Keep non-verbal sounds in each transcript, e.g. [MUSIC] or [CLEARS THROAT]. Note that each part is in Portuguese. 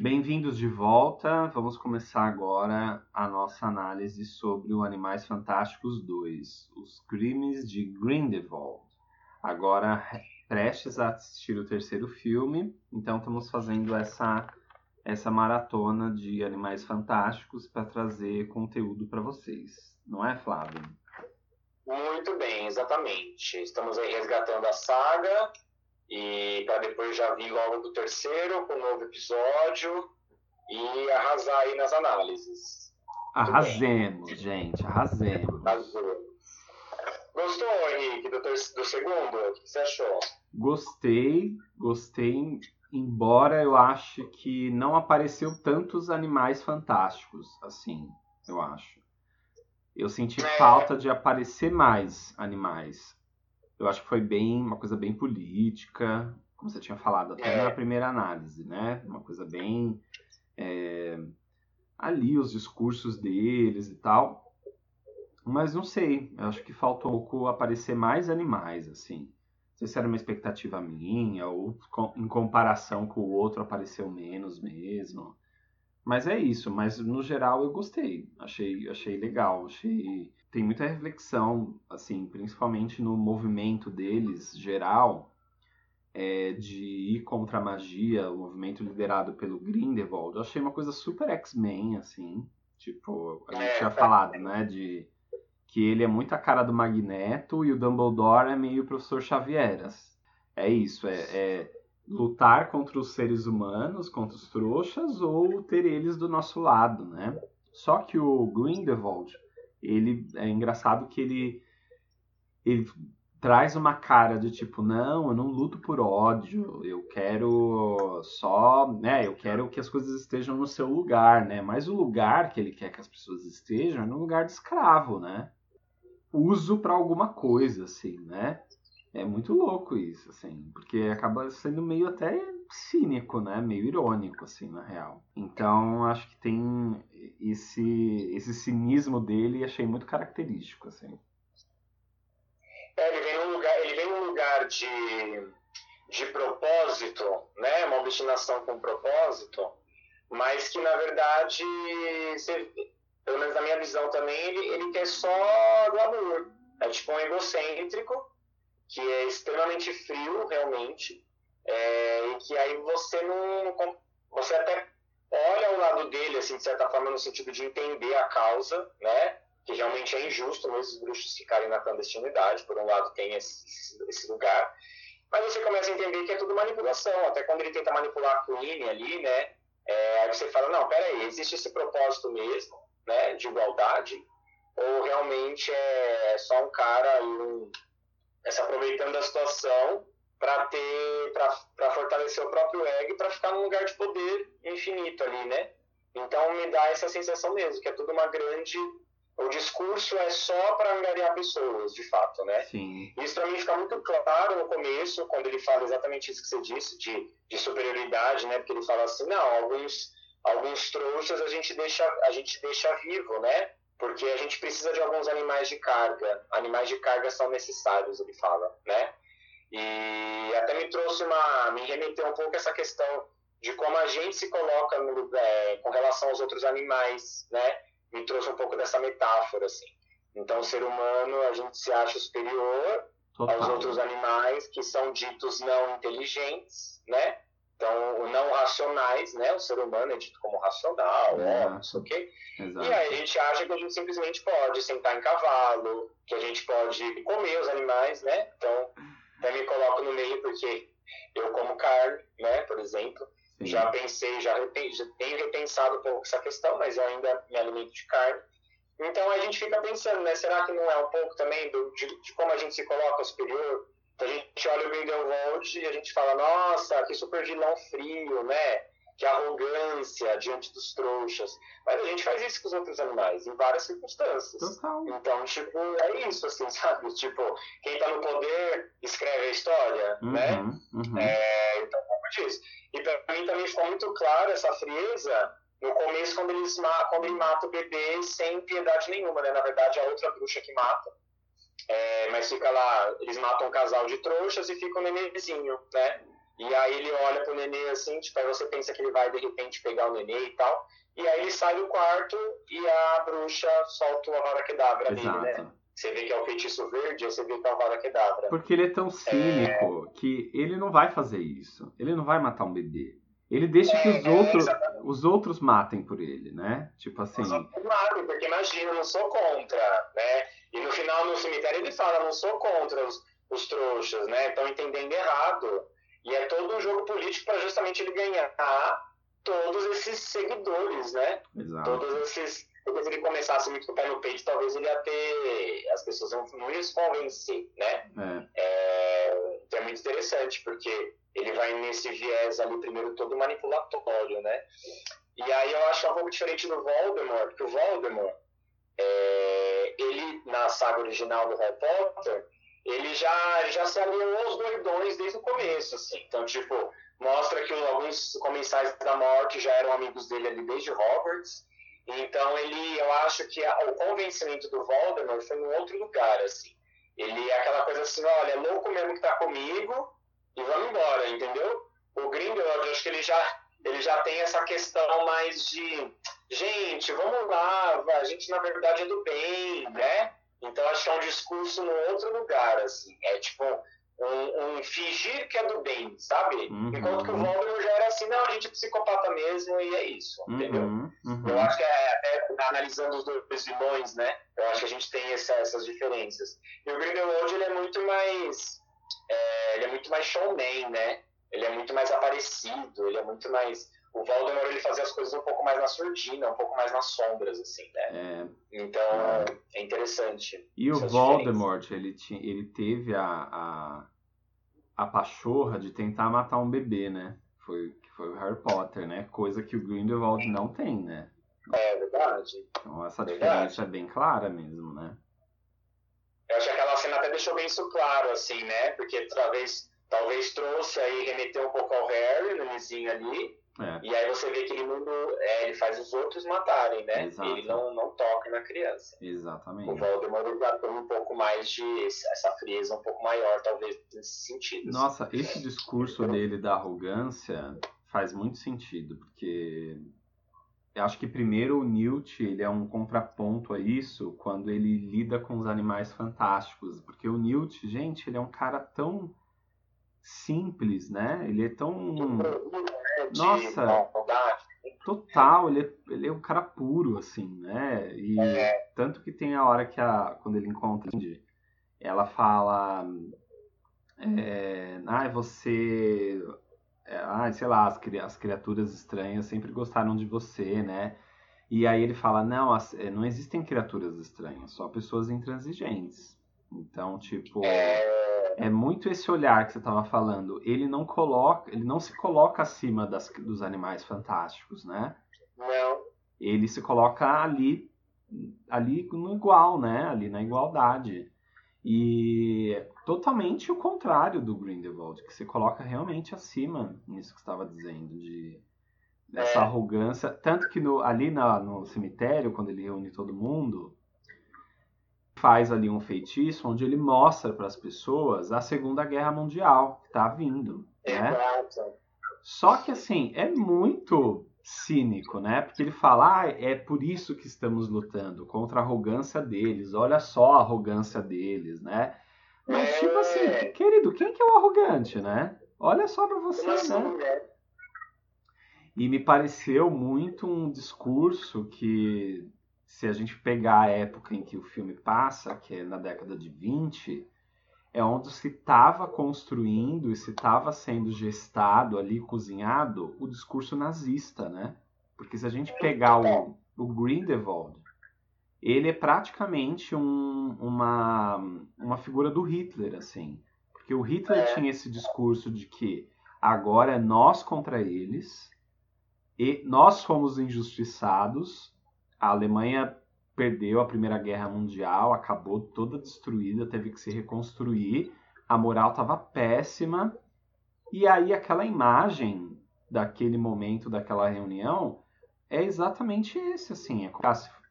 Bem-vindos de volta. Vamos começar agora a nossa análise sobre o Animais Fantásticos 2, Os Crimes de Grindelwald. Agora prestes a assistir o terceiro filme, então estamos fazendo essa essa maratona de Animais Fantásticos para trazer conteúdo para vocês. Não é, Flávio? Muito bem, exatamente. Estamos aí resgatando a saga e para depois já vir logo do terceiro com um novo episódio e arrasar aí nas análises. Arrasemos, gente, arrasemos. Arrasemos. Gostou, Henrique, do, do segundo? O que você achou? Gostei, gostei, embora eu ache que não apareceu tantos animais fantásticos, assim, eu acho. Eu senti é... falta de aparecer mais animais eu acho que foi bem uma coisa bem política, como você tinha falado até é. na primeira análise, né? Uma coisa bem é, ali os discursos deles e tal. Mas não sei, eu acho que faltou um pouco aparecer mais animais, assim. Não sei se era uma expectativa minha ou em comparação com o outro apareceu menos mesmo. Mas é isso, mas no geral eu gostei. Achei, achei legal, achei tem muita reflexão, assim, principalmente no movimento deles geral, é, de ir contra a magia, o movimento liderado pelo Grindelwald. Eu achei uma coisa super X-Men, assim, tipo, a gente é, tinha falado, né, de que ele é muito a cara do Magneto e o Dumbledore é meio o professor Xavieras. É isso, é, é lutar contra os seres humanos, contra os trouxas, ou ter eles do nosso lado, né? Só que o Grindelwald, ele é engraçado que ele ele traz uma cara de tipo, não, eu não luto por ódio, eu quero só, né, eu quero que as coisas estejam no seu lugar, né? Mas o lugar que ele quer que as pessoas estejam é no lugar de escravo, né? Uso para alguma coisa, assim, né? É muito louco isso, assim, porque acaba sendo meio até cínico, né? Meio irônico, assim, na real. Então, acho que tem esse, esse cinismo dele e achei muito característico, assim. É, ele vem num lugar, ele vem num lugar de, de propósito, né? Uma obstinação com propósito, mas que, na verdade, você, pelo menos na minha visão também, ele, ele quer só glamour. É tipo um egocêntrico que é extremamente frio, realmente, é, e que aí você não. Você até olha o lado dele, assim, de certa forma, no sentido de entender a causa, né? Que realmente é injusto esses bruxos ficarem na clandestinidade, por um lado tem esse, esse lugar. Mas você começa a entender que é tudo manipulação, até quando ele tenta manipular a Queen ali, né? É, aí você fala, não, peraí, existe esse propósito mesmo, né, de igualdade? Ou realmente é só um cara, um, é se aproveitando da situação para ter para fortalecer o próprio ego e para ficar num lugar de poder infinito ali, né? Então me dá essa sensação mesmo que é tudo uma grande o discurso é só para angariar pessoas, de fato, né? Sim. Isso para mim fica muito claro no começo, quando ele fala exatamente isso que você disse, de, de superioridade, né? Porque ele fala assim, não, alguns, alguns trouxas a gente deixa, a gente deixa vivo, né? Porque a gente precisa de alguns animais de carga. Animais de carga são necessários, ele fala, né? E até me trouxe uma, me remeteu um pouco essa questão de como a gente se coloca no, é, com relação aos outros animais, né? Me trouxe um pouco dessa metáfora, assim. Então, o ser humano, a gente se acha superior Total. aos outros animais que são ditos não inteligentes, né? Então, não racionais, né? O ser humano é dito como racional, é. não sei o quê. Exato. E aí a gente acha que a gente simplesmente pode sentar em cavalo, que a gente pode comer os animais, né? Então, eu me coloco no meio porque Eu como carne, né, por exemplo. Sim. Já pensei, já, já tenho repensado um pouco essa questão, mas eu ainda me alimento de carne. Então a gente fica pensando, né? Será que não é um pouco também do, de, de como a gente se coloca superior? A gente olha o Grindelwald e a gente fala, nossa, que super vilão frio, né? Que arrogância diante dos trouxas. Mas a gente faz isso com os outros animais, em várias circunstâncias. Total. Então, tipo, é isso, assim, [LAUGHS] sabe? Tipo, quem tá no poder escreve a história, uhum, né? Uhum. É, então, pouco disso. E pra mim também ficou muito claro essa frieza no começo, quando, eles, quando ele mata o bebê sem piedade nenhuma, né? Na verdade, é a outra bruxa que mata. É, mas fica lá, eles matam um casal de trouxas e fica o um nenêzinho, né? E aí ele olha pro nenê assim, tipo, aí você pensa que ele vai de repente pegar o nenê e tal. E aí ele sai do quarto e a bruxa solta o Avada Kedavra nele, né? Você vê que é o feitiço verde, você vê que é o Avada Kedavra. Porque ele é tão cínico é... que ele não vai fazer isso. Ele não vai matar um bebê. Ele deixa que os, é, outros, os outros matem por ele, né? Tipo assim. Os outros matem, porque imagina, eu não sou contra, né? E no final, no cemitério, ele fala, não sou contra os, os trouxas, né? Estão entendendo errado. E é todo um jogo político para justamente ele ganhar todos esses seguidores, né? Exato. Todos esses. Se ele começasse muito com o pé no peito, talvez ele ia ter. As pessoas não, não iam se convencer, né? É. É... Então é muito interessante, porque ele vai nesse viés ali, primeiro, todo manipulatório, né? E aí eu acho pouco diferente do Voldemort, porque o Voldemort, é, ele, na saga original do Harry Potter, ele já, já se alinhou aos doidões desde o começo, assim. Então, tipo, mostra que alguns comensais da morte já eram amigos dele ali desde Hogwarts. Então, ele, eu acho que a, o convencimento do Voldemort foi em outro lugar, assim. Ele é aquela coisa assim, olha, é louco mesmo que tá comigo, e vamos embora, entendeu? O Grindelwald, acho que ele já, ele já tem essa questão mais de, gente, vamos lá, a gente na verdade é do bem, né? Então acho que é um discurso no outro lugar, assim, é tipo um, um fingir que é do bem, sabe? Uhum. Enquanto que o Voldemort já era assim, não, a gente é psicopata mesmo e é isso, uhum. entendeu? Uhum. Eu acho que é, até analisando os dois vilões, né? Eu acho que a gente tem essa, essas diferenças. E o Grindelwald, ele é muito mais é, ele é muito mais showman, né? Ele é muito mais aparecido, ele é muito mais. O Voldemort ele fazia as coisas um pouco mais na surdina, um pouco mais nas sombras, assim, né? É. Então é interessante. E o Voldemort, ele, tinha, ele teve a, a, a pachorra de tentar matar um bebê, né? Foi, foi o Harry Potter, né? Coisa que o Grindelwald não tem, né? É verdade. Então essa verdade. diferença é bem clara mesmo, né? Eu acho que aquela cena até deixou bem isso claro, assim, né? Porque talvez, talvez trouxe aí, remeteu um pouco ao Harry, no início ali. É. E aí você vê que ele, mundo, é, ele faz os outros matarem, né? Exato. Ele não, não toca na criança. Exatamente. O Voldemort já tem um pouco mais de... essa frieza um pouco maior, talvez, nesse sentido. Assim. Nossa, esse discurso dele da arrogância faz muito sentido, porque eu acho que primeiro o Newt ele é um contraponto a isso quando ele lida com os animais fantásticos, porque o Newt, gente, ele é um cara tão simples, né? Ele é tão nossa, total, ele é, ele é um cara puro assim, né? E é. tanto que tem a hora que a quando ele encontra ela fala é, ah, você é, ah, sei lá, as, as criaturas estranhas sempre gostaram de você, né? E aí ele fala, não, as, é, não existem criaturas estranhas, só pessoas intransigentes. Então, tipo, é, é muito esse olhar que você estava falando. Ele não coloca, ele não se coloca acima das, dos animais fantásticos, né? Não. Ele se coloca ali, ali no igual, né? Ali na igualdade. E totalmente o contrário do Grindelwald, que se coloca realmente acima nisso que estava dizendo, de dessa é. arrogância. Tanto que no, ali na, no cemitério, quando ele reúne todo mundo, faz ali um feitiço onde ele mostra para as pessoas a Segunda Guerra Mundial que está vindo. Né? Só que assim, é muito cínico, né? Porque ele fala, ah, é por isso que estamos lutando contra a arrogância deles. Olha só a arrogância deles, né? Mas é... tipo assim, querido, quem que é o arrogante, né? Olha só para você, né? É. E me pareceu muito um discurso que, se a gente pegar a época em que o filme passa, que é na década de 20, é onde se estava construindo e se estava sendo gestado ali, cozinhado, o discurso nazista, né? Porque se a gente pegar o, o Grindelwald, ele é praticamente um, uma, uma figura do Hitler, assim. Porque o Hitler é. tinha esse discurso de que agora é nós contra eles, e nós fomos injustiçados, a Alemanha perdeu a Primeira Guerra Mundial, acabou toda destruída, teve que se reconstruir, a moral estava péssima, e aí aquela imagem daquele momento, daquela reunião, é exatamente esse, assim, é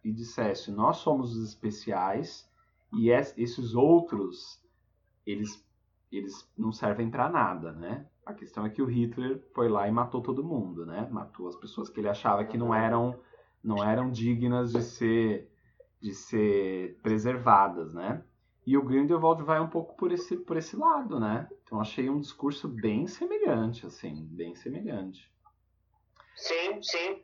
e dissesse, nós somos os especiais, e esses outros, eles, eles não servem para nada, né? A questão é que o Hitler foi lá e matou todo mundo, né? Matou as pessoas que ele achava que não eram não eram dignas de ser de ser preservadas, né? E o Grindelwald vai um pouco por esse por esse lado, né? Então achei um discurso bem semelhante, assim, bem semelhante. Sim, sim.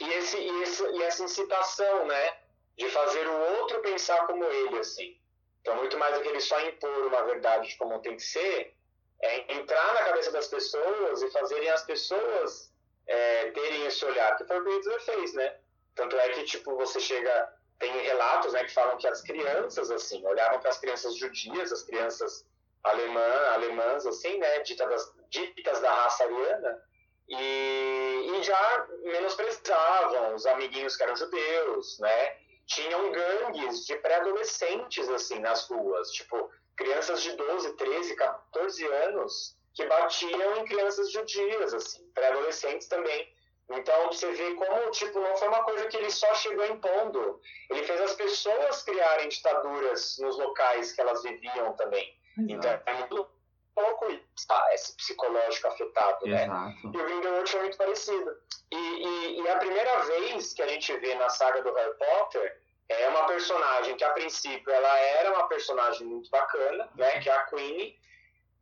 E, esse, e, esse, e essa incitação, né? De fazer o outro pensar como ele, assim. Então, muito mais do que ele só impor uma verdade de como tem que ser, é entrar na cabeça das pessoas e fazerem as pessoas é, terem esse olhar, que foi o que o fez, né? Tanto é que, tipo, você chega... Tem relatos, né, que falam que as crianças, assim, olhavam para as crianças judias, as crianças alemã, alemãs, assim, né, ditas, ditas da raça ariana, e, e já menosprezavam os amiguinhos que eram judeus, né? Tinham gangues de pré-adolescentes, assim, nas ruas, tipo, crianças de 12, 13, 14 anos que batiam em crianças judias, assim, pré-adolescentes também. Então você vê como tipo não foi uma coisa que ele só chegou impondo. Ele fez as pessoas criarem ditaduras nos locais que elas viviam também. Exato. Então é muito pouco tá, esse psicológico afetado, né? Exato. E o Grindelwald foi muito parecido. E, e, e, a primeira vez que a gente vê na saga do Harry Potter é uma personagem que a princípio ela era uma personagem muito bacana, né? Que é a Queen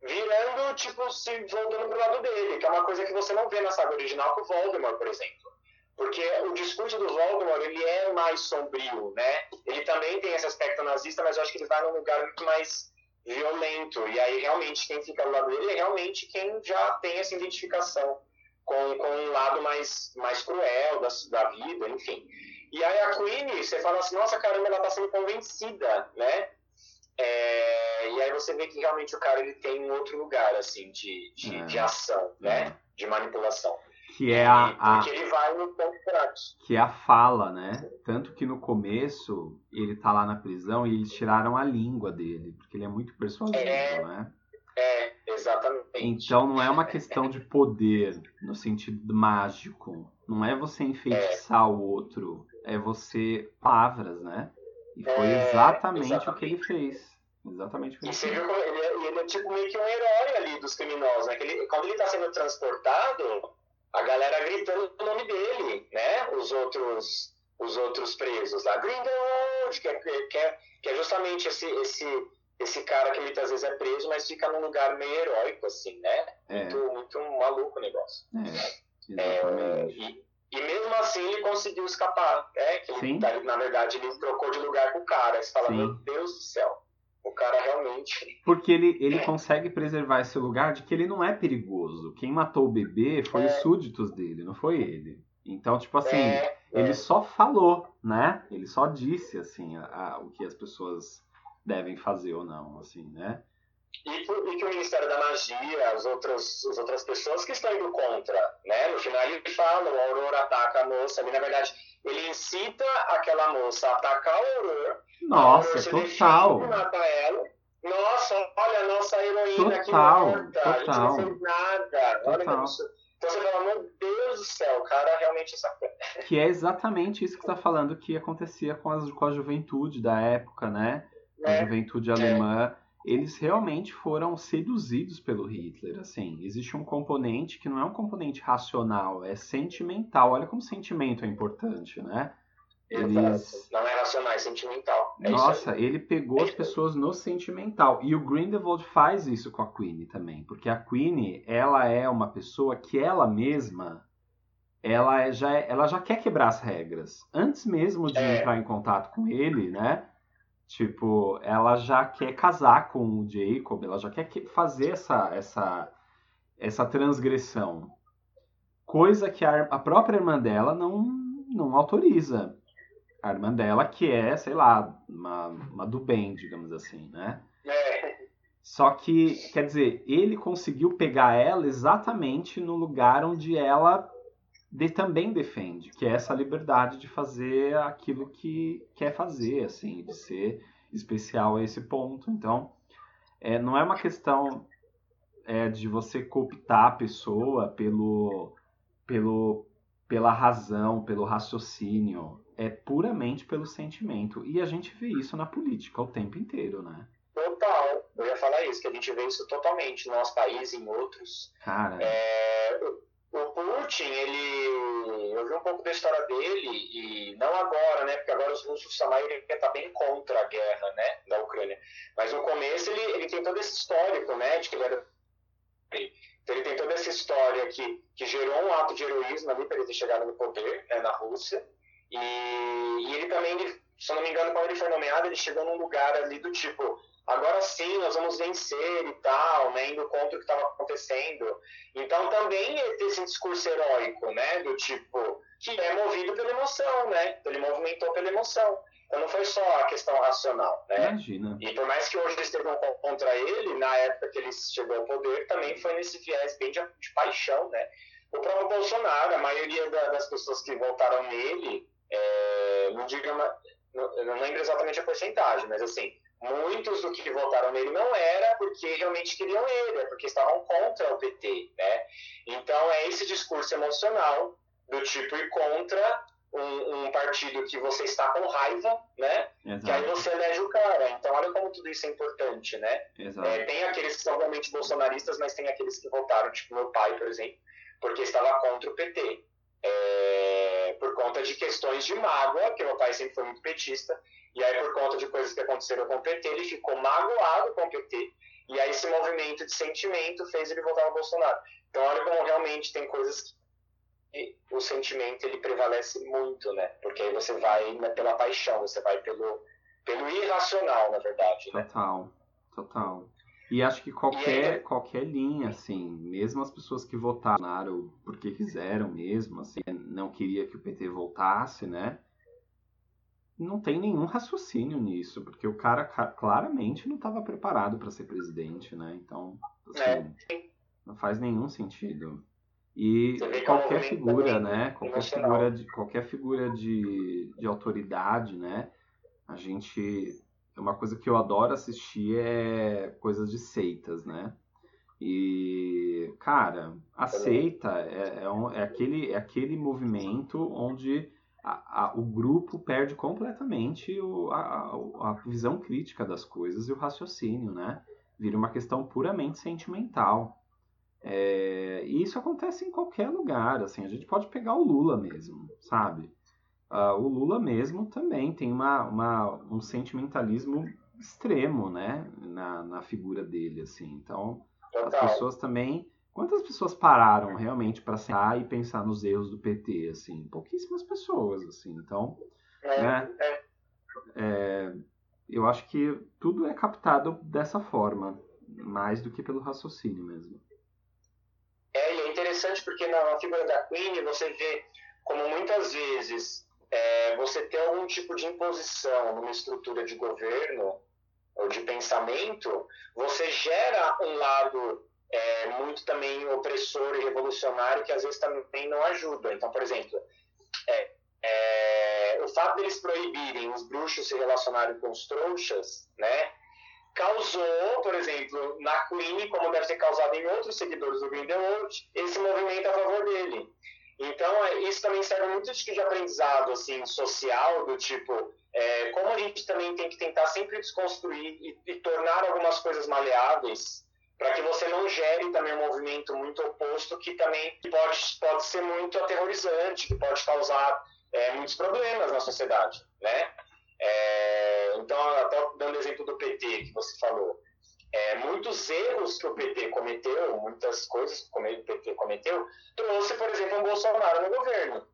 virando, tipo, se voltando pro lado dele, que é uma coisa que você não vê na saga original com o Voldemort, por exemplo. Porque o discurso do Voldemort, ele é mais sombrio, né? Ele também tem esse aspecto nazista, mas eu acho que ele vai num lugar muito mais violento. E aí, realmente, quem fica do lado dele é realmente quem já tem essa identificação com, com um lado mais, mais cruel da, da vida, enfim. E aí a Queen, você fala assim, nossa, caramba, ela tá sendo convencida, né? É, e aí você vê que realmente o cara ele tem um outro lugar assim de, de, é. de ação, né? É. De manipulação. Que é a, a porque ele vai no ponto fraco. Que é a fala, né? Tanto que no começo ele tá lá na prisão e eles tiraram a língua dele, porque ele é muito persuasivo, é, né? É, exatamente. Então não é uma questão de poder no sentido mágico. Não é você enfeitiçar é. o outro, é você palavras, né? E foi é, exatamente, exatamente, o que ele fez. Exatamente ele fez. Viu, ele, é, ele é tipo meio que um herói ali dos criminosos, né? Ele, quando ele está sendo transportado, a galera gritando o nome dele, né? Os outros, os outros presos lá. Grindelwald, que é, que é, que é justamente esse, esse, esse cara que muitas vezes é preso, mas fica num lugar meio heróico, assim, né? É. Muito, muito maluco o negócio. É. É, e, e mesmo assim ele conseguiu escapar, né? Que ele, tá, na verdade ele trocou de lugar com o cara. Você fala, Sim. meu Deus do céu. O cara realmente. Porque ele, ele é. consegue preservar esse lugar de que ele não é perigoso. Quem matou o bebê foi é. os súditos dele, não foi ele. Então, tipo assim, é, ele é. só falou, né? Ele só disse, assim, a, a, o que as pessoas devem fazer ou não, assim, né? E, e, que o Ministério da Magia, as outras, as outras pessoas que estão indo contra, né? No final ele fala, o Aurora ataca a moça, ali na verdade ele incita aquela moça a atacar o Aurora. Nossa, a Aurora total. Mata ela. Nossa, olha a nossa heroína total, aqui morta, total. a gente não fez nada. Total. Olha isso. Então você fala, meu Deus do céu, o cara realmente sacou. [LAUGHS] Que é exatamente isso que você está falando que acontecia com, as, com a juventude da época, né? A é. juventude alemã. É eles realmente foram seduzidos pelo Hitler. Assim, existe um componente que não é um componente racional, é sentimental. Olha como sentimento é importante, né? Eles... Não é racional, é sentimental. É Nossa, ele pegou as pessoas no sentimental. E o Grindelwald faz isso com a Queen também. Porque a Queen, ela é uma pessoa que ela mesma, ela é, já, é, ela já quer quebrar as regras. Antes mesmo de é. entrar em contato com ele, né? Tipo, ela já quer casar com o Jacob, ela já quer fazer essa, essa, essa transgressão. Coisa que a, a própria irmã dela não, não autoriza. A irmã dela, que é, sei lá, uma, uma do bem, digamos assim, né? É. Só que, quer dizer, ele conseguiu pegar ela exatamente no lugar onde ela de, também defende, que é essa liberdade de fazer aquilo que quer fazer, assim, de ser especial a esse ponto. Então, é, não é uma questão é, de você cooptar a pessoa pelo, pelo, pela razão, pelo raciocínio. É puramente pelo sentimento. E a gente vê isso na política o tempo inteiro, né? Total. Eu ia falar isso, que a gente vê isso totalmente no nosso país em outros. Cara. É, o Putin, ele. Eu vi um pouco da história dele, e não agora, né? Porque agora os russos, a maioria está bem contra a guerra, né? Da Ucrânia. Mas no começo ele, ele tem todo esse histórico, né? De que ele era. Então ele tem toda essa história que, que gerou um ato de heroísmo ali para ele ter chegado no poder né, na Rússia. E, e ele também, ele, se eu não me engano, quando ele foi nomeado, ele chegou num lugar ali do tipo agora sim nós vamos vencer e tal, né, indo contra o que estava acontecendo. Então também esse discurso heróico, né, do tipo, que é movido pela emoção, né, ele movimentou pela emoção. Então não foi só a questão racional, né? Imagina. E por mais que hoje estejam contra ele, na época que ele chegou ao poder, também foi nesse viés bem de, de paixão, né? O próprio Bolsonaro, a maioria da, das pessoas que votaram nele, é, não digo, não, não lembro exatamente a porcentagem, mas assim, muitos do que votaram nele não era porque realmente queriam ele, é porque estavam contra o PT, né? Então é esse discurso emocional do tipo ir contra um, um partido que você está com raiva, né? Exato. Que aí você elege o cara. Então olha como tudo isso é importante, né? É, tem aqueles que são realmente bolsonaristas, mas tem aqueles que votaram, tipo meu pai, por exemplo, porque estava contra o PT. É, por conta de questões de mágoa, que meu pai sempre foi muito petista, e aí, por conta de coisas que aconteceram com o PT, ele ficou magoado com o PT. E aí, esse movimento de sentimento fez ele votar no Bolsonaro. Então, olha como realmente tem coisas que o sentimento ele prevalece muito, né? Porque aí você vai né, pela paixão, você vai pelo, pelo irracional, na verdade. Né? Total, total. E acho que qualquer, aí, qualquer linha, assim, mesmo as pessoas que votaram porque quiseram mesmo, assim, não queria que o PT voltasse, né? Não tem nenhum raciocínio nisso, porque o cara claramente não estava preparado para ser presidente, né? Então, assim, é. não faz nenhum sentido. E qualquer figura, né? Qualquer figura de qualquer figura de, de autoridade, né? A gente uma coisa que eu adoro assistir é coisas de seitas, né? E cara, a seita é, é, um, é aquele é aquele movimento onde a, a, o grupo perde completamente o, a, a, visão crítica das coisas e o raciocínio, né? Vira uma questão puramente sentimental. É, e isso acontece em qualquer lugar, assim, a gente pode pegar o Lula mesmo, sabe? Uh, o Lula mesmo também tem uma, uma, um sentimentalismo extremo, né, na, na figura dele, assim. Então, as pessoas também Quantas pessoas pararam realmente para sentar e pensar nos erros do PT, assim? Pouquíssimas pessoas, assim. Então, é, né? É. É, eu acho que tudo é captado dessa forma, mais do que pelo raciocínio mesmo. É, e é interessante porque na figura da Queen você vê como muitas vezes é, você tem algum tipo de imposição numa estrutura de governo ou de pensamento, você gera um lado é, muito também opressor e revolucionário que às vezes também não ajuda. Então, por exemplo, é, é, o fato deles proibirem os bruxos se relacionarem com os trouxas, né, causou, por exemplo, na Queen, como deve ter causado em outros seguidores do Grindelwald, esse movimento a favor dele. Então, é, isso também serve muito de aprendizado assim, social, do tipo, é, como a gente também tem que tentar sempre desconstruir e, e tornar algumas coisas maleáveis para que você não gere também um movimento muito oposto que também pode, pode ser muito aterrorizante, que pode causar é, muitos problemas na sociedade, né? É, então, até dando exemplo do PT que você falou, é, muitos erros que o PT cometeu, muitas coisas que o PT cometeu, trouxe, por exemplo, um Bolsonaro no governo.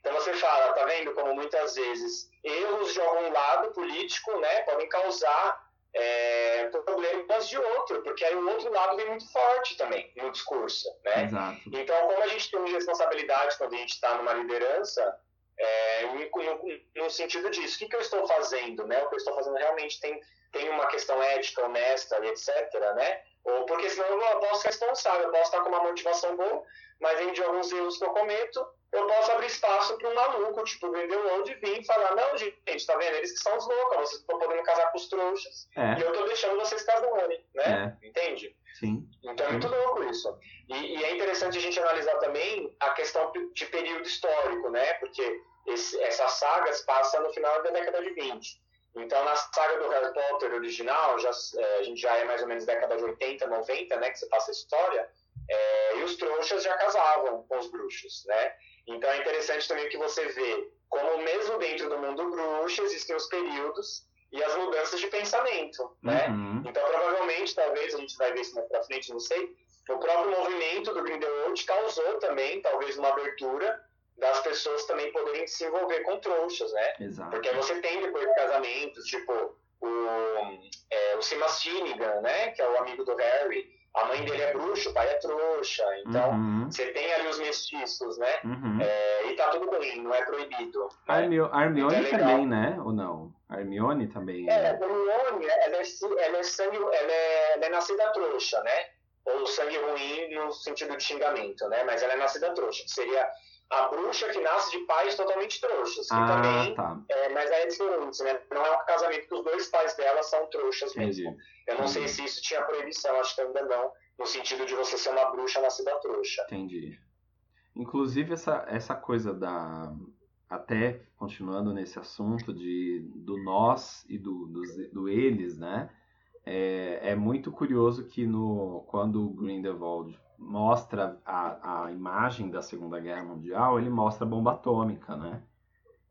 Então você fala, tá vendo como muitas vezes erros de algum lado político, né, podem causar é, problemas de outro, porque aí o outro lado vem muito forte também no discurso, né? Exato. Então, como a gente tem responsabilidade quando a gente está numa liderança, é, no, no, sentido disso, o que, que eu estou fazendo, né? O que eu estou fazendo realmente tem, tem uma questão ética, honesta etc, né? Ou porque senão eu posso ser responsável, eu posso estar com uma motivação boa, mas em de alguns erros que eu cometo, eu posso abrir espaço para um maluco, tipo, vender o World vir e falar, não, gente, tá vendo? Eles que são os loucos, vocês estão podendo casar com os trouxas, é. e eu tô deixando vocês casarem, né? É. Entende? Sim. Então é muito louco isso. E, e, é interessante a gente analisar também a questão de período histórico, né? Porque esse, essas sagas passam no final da década de 20. Então, na saga do Harry Potter original, já, é, a gente já é mais ou menos década de 80, 90, né? Que você passa a história. É, e os trouxas já casavam com os bruxos, né? Então é interessante também que você vê como mesmo dentro do mundo bruxo existem os períodos e as mudanças de pensamento, né? Uhum. Então provavelmente, talvez, a gente vai ver isso mais pra frente, não sei, o próprio movimento do Grindelwald causou também, talvez, uma abertura das pessoas também poderem se envolver com trouxas, né? Exato. Porque você tem depois de casamentos, tipo o, é, o Simas Finnegan, né? Que é o amigo do Harry, a mãe dele é bruxa, o pai é trouxa. Então, uhum. você tem ali os mestiços, né? Uhum. É, e tá tudo bem, não é proibido. A Hermione então é também, né? Ou não? A Hermione também. É, a Hermione, ela é, ela é, sangue, ela é, ela é nascida trouxa, né? Ou sangue ruim no sentido de xingamento, né? Mas ela é nascida trouxa, que seria a bruxa que nasce de pais totalmente trouxas. Que ah, também, tá. é, mas é diferente, né? Não é um casamento que os dois pais dela são trouxas mesmo. Entendi. Eu não sei se isso tinha proibição, acho que ainda não, no sentido de você ser uma bruxa nascida trouxa. Entendi. Inclusive essa, essa coisa da. Até continuando nesse assunto de, do nós e do, do, do eles, né? É, é muito curioso que no, quando o Grindelwald mostra a, a imagem da Segunda Guerra Mundial, ele mostra a bomba atômica, né?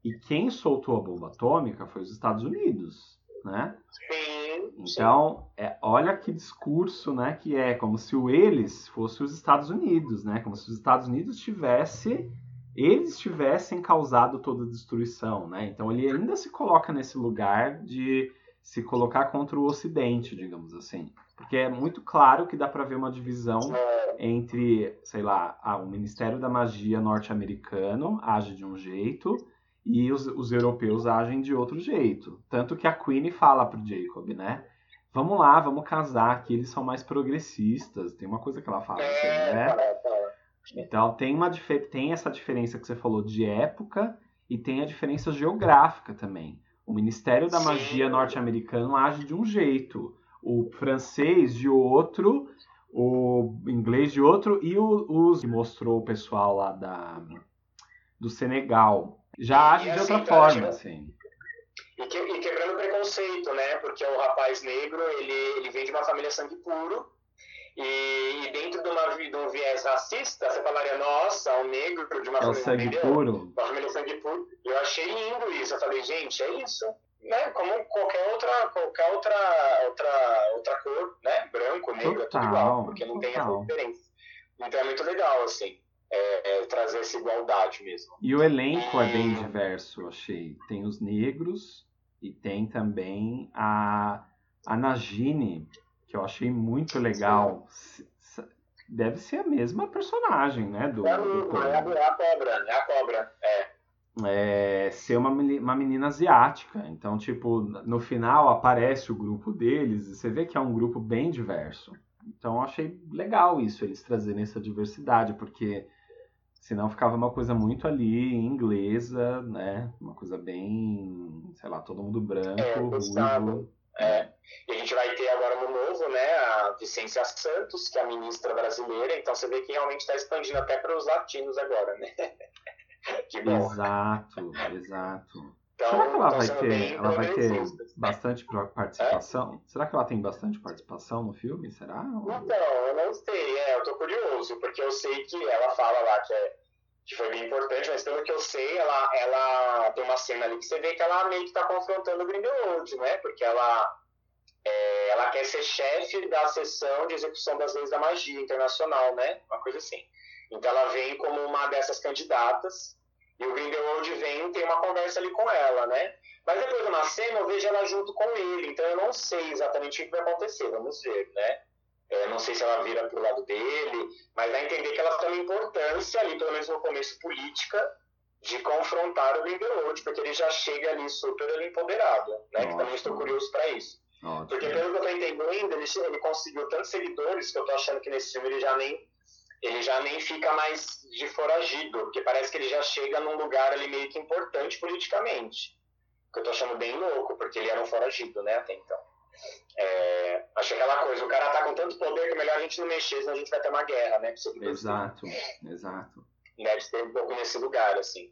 E quem soltou a bomba atômica foi os Estados Unidos, né? Sim. Então, é, olha que discurso, né? Que é como se o eles fosse os Estados Unidos, né? Como se os Estados Unidos tivesse eles tivessem causado toda a destruição, né? Então ele ainda se coloca nesse lugar de se colocar contra o Ocidente, digamos assim. Porque é muito claro que dá para ver uma divisão entre, sei lá, ah, o Ministério da Magia norte-americano age de um jeito e os, os, europeus agem de outro jeito. Tanto que a Queen fala pro Jacob, né? Vamos lá, vamos casar, que eles são mais progressistas. Tem uma coisa que ela fala, assim, né? Então tem, uma, tem essa diferença que você falou de época e tem a diferença geográfica também. O Ministério da Magia norte-americano age de um jeito o francês de outro, o inglês de outro e o, os que mostrou o pessoal lá da, do Senegal. Já age de outra assim, forma, assim. E, que, e quebrando preconceito, né? Porque o rapaz negro, ele, ele vem de uma família sangue puro, e, e, dentro de, uma, de, um viés racista, você falaria, nossa, um negro de uma é família sangue puro. Uma família sangue puro. Eu achei lindo isso. Eu falei, gente, é isso né, como qualquer outra, qualquer outra, outra, outra cor, né, branco, negro, total, é tudo igual, porque não total. tem essa diferença. Então é muito legal, assim, é, é, trazer essa igualdade mesmo. E o elenco e... é bem diverso, achei. Tem os negros e tem também a, a Nagini, que eu achei muito legal. Deve ser a mesma personagem, né? Do, é, do é, é a cobra, é a cobra, é é, ser uma, uma menina asiática. Então, tipo, no final aparece o grupo deles e você vê que é um grupo bem diverso. Então, eu achei legal isso, eles trazerem essa diversidade, porque senão ficava uma coisa muito ali inglesa, né? Uma coisa bem, sei lá, todo mundo branco, é, ruivo. É. E a gente vai ter agora no novo, né, a Vicência Santos, que é a ministra brasileira, então você vê que realmente está expandindo até para os latinos agora, né? [LAUGHS] [LAUGHS] que bom. Exato, exato. Então, Será que ela vai ter, ela vai ter bastante participação? É? Será que ela tem bastante participação no filme? Será? Então, eu não sei, é, eu tô curioso, porque eu sei que ela fala lá que, é, que foi bem importante, mas pelo que eu sei, ela, ela tem uma cena ali que você vê que ela meio que tá confrontando o Grindelwald, né? Porque ela, é, ela quer ser chefe da seção de execução das leis da magia internacional, né? Uma coisa assim. Então ela vem como uma dessas candidatas E o Grindelwald vem e tem uma conversa ali com ela, né? Mas depois de uma cena eu vejo ela junto com ele, então eu não sei exatamente o que vai acontecer, vamos ver, né? É, não sei se ela vira pro lado dele, mas a entender que ela tem uma importância ali, pelo menos no começo, política, de confrontar o Grindelwald, porque ele já chega ali super empoderado, né? Que também estou curioso para isso. Ótimo. Porque pelo que eu tô entendendo, ele, ele conseguiu tantos seguidores que eu tô achando que nesse filme ele já nem ele já nem fica mais de foragido, porque parece que ele já chega num lugar ali meio que importante politicamente. Que eu tô achando bem louco, porque ele era um foragido, né, até então. É, acho aquela coisa, o cara tá com tanto poder que é melhor a gente não mexer, senão a gente vai ter uma guerra, né? Exato, exato. Deve ter um pouco nesse lugar, assim.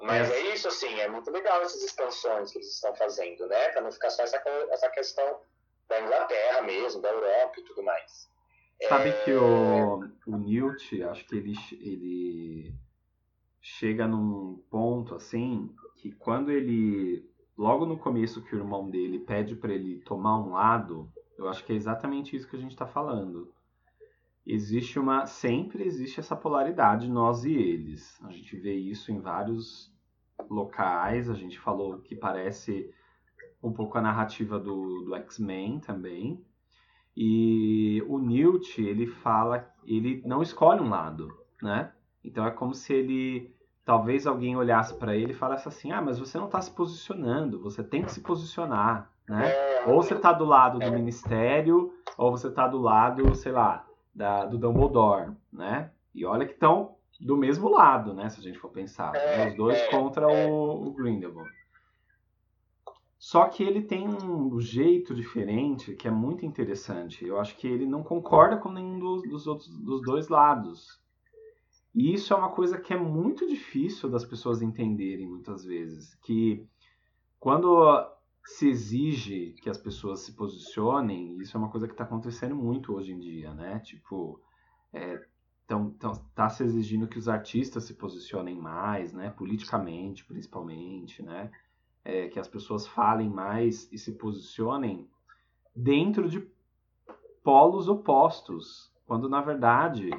Mas é. é. isso, assim, é muito legal essas expansões que eles estão fazendo, né? Pra não ficar só essa, essa questão da Inglaterra mesmo, da Europa e tudo mais. Sabe é... que o, o Newt, acho que ele, ele chega num ponto, assim, que quando ele logo no começo que o irmão dele pede para ele tomar um lado, eu acho que é exatamente isso que a gente está falando. Existe uma, sempre existe essa polaridade nós e eles. A gente vê isso em vários locais. A gente falou que parece um pouco a narrativa do, do X-Men também. E o Newt, ele fala, ele não escolhe um lado, né? Então é como se ele talvez alguém olhasse para ele e falasse assim: ah, mas você não está se posicionando, você tem que se posicionar, né? É, ou você está do lado do é. ministério, ou você está do lado, sei lá, da, do Dumbledore, né? E olha que estão do mesmo lado, né? Se a gente for pensar, né? É, os dois contra o, o Grindelwald. Só que ele tem um jeito diferente que é muito interessante. Eu acho que ele não concorda com nenhum dos, dos outros dos dois lados. E isso é uma coisa que é muito difícil das pessoas entenderem muitas vezes, que quando se exige que as pessoas se posicionem, isso é uma coisa que está acontecendo muito hoje em dia, né? Tipo, é, então, então tá se exigindo que os artistas se posicionem mais, né? Politicamente, principalmente, né? É, que as pessoas falem mais e se posicionem dentro de polos opostos, quando na verdade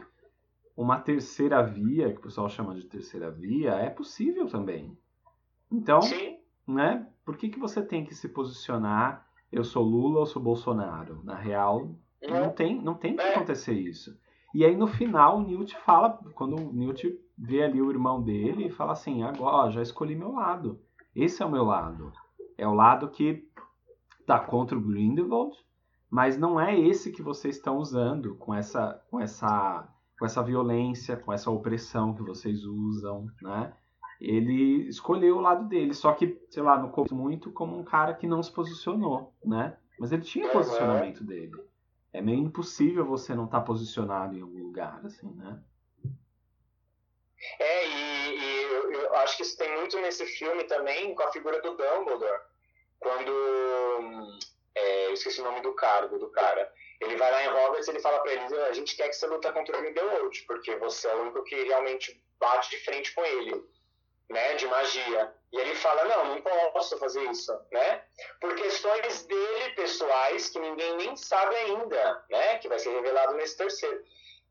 uma terceira via, que o pessoal chama de terceira via, é possível também. Então, Sim. né? Por que, que você tem que se posicionar? Eu sou Lula ou sou Bolsonaro? Na real, não uhum. tem, não tem que é. acontecer isso. E aí no final o Newt fala, quando o Newt vê ali o irmão dele, e fala assim: agora já escolhi meu lado. Esse é o meu lado. É o lado que tá contra o Grindelwald, mas não é esse que vocês estão usando com essa, com essa com essa violência, com essa opressão que vocês usam, né? Ele escolheu o lado dele, só que, sei lá, no começo muito como um cara que não se posicionou, né? Mas ele tinha posicionamento dele. É meio impossível você não estar tá posicionado em algum lugar, assim, né? É, acho que isso tem muito nesse filme também com a figura do Dumbledore. Quando. É, eu esqueci o nome do cargo do cara ele vai lá em Roberts e ele fala para eles: a gente quer que você luta contra o Grindelwald, porque você é o único que realmente bate de frente com ele, né, de magia. E ele fala: não, não posso fazer isso, né, por questões dele pessoais que ninguém nem sabe ainda, né, que vai ser revelado nesse terceiro.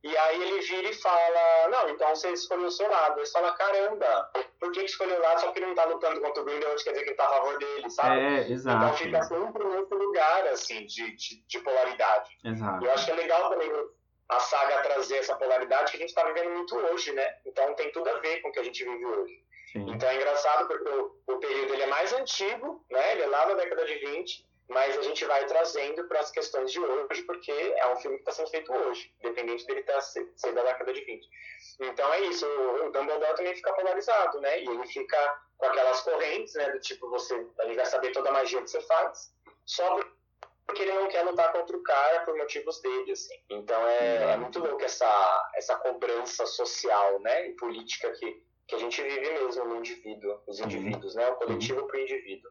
E aí ele vira e fala, não, então você escolheu o seu lado. Ele fala, caramba, por que escolheu o lado só porque ele não tá lutando contra o Grindelwald, quer dizer que ele tá a favor dele, sabe? É, exato. Então fica sempre nesse lugar, assim, de, de, de polaridade. Exato. Eu acho que é legal também a saga trazer essa polaridade que a gente tá vivendo muito hoje, né? Então tem tudo a ver com o que a gente vive hoje. Sim. Então é engraçado porque o, o período ele é mais antigo, né? Ele é lá da década de 20, mas a gente vai trazendo para as questões de hoje, porque é um filme que está sendo feito hoje, independente dele tá ser da década de 20. Então é isso, o, Dumbledore também fica polarizado, né? E ele fica com aquelas correntes, né? Do tipo, você, ele vai saber toda a magia que você faz, só porque ele não quer lutar contra o cara por motivos dele, assim. Então é, é muito louco essa, essa cobrança social, né? E política que, que a gente vive mesmo no indivíduo, os indivíduos, né? O coletivo para o indivíduo.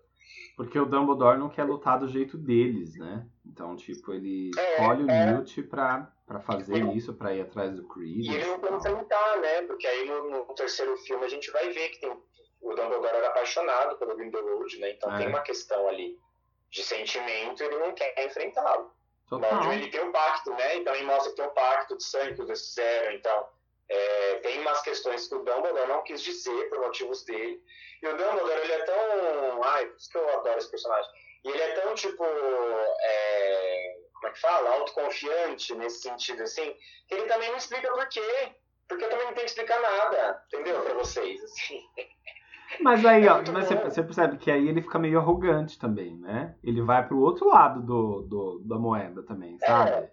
Porque o Dumbledore não quer lutar do jeito deles, né? Então, tipo, ele é, escolhe é, o Newt pra, pra fazer isso, pra ir atrás do Creed. E ele não quer enfrentar, né? Porque aí no, no, terceiro filme a gente vai ver que tem, o Dumbledore era apaixonado pelo Grindelwald, né? Então é. tem uma questão ali de sentimento e ele não quer enfrentá-lo. Onde ele tem o um pacto, né? Então ele mostra que tem um pacto de sangue que os dois fizeram, então É, tem umas questões que o Dumbledore não quis dizer por motivos dele. E o Dumbledore, ele é tão. Ai, por isso que eu adoro esse personagem. E ele é tão, tipo. É, como é que fala? Autoconfiante nesse sentido, assim, que ele também não explica por quê. Porque eu também não tenho que explicar nada, entendeu? Pra vocês, assim. Mas aí, é ó, mas você, você, percebe que aí ele fica meio arrogante também, né? Ele vai pro outro lado do, do da moeda também, é, sabe?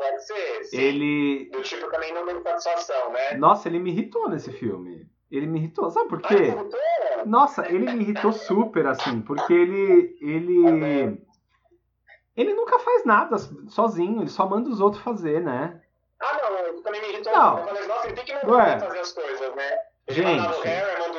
Pode ser, sim. Ele... Do tipo também não deu satisfação, né? Nossa, ele me irritou nesse filme. Ele me irritou, sabe por quê? Ah, Nossa, ele me irritou super, assim, porque ele. Ele. Ele nunca faz nada sozinho, ele só manda os outros fazer, né? Ah, não, eu também me irritou. Não. Eu falei, nossa, ele tem que mandar fazer as coisas, né? Gente,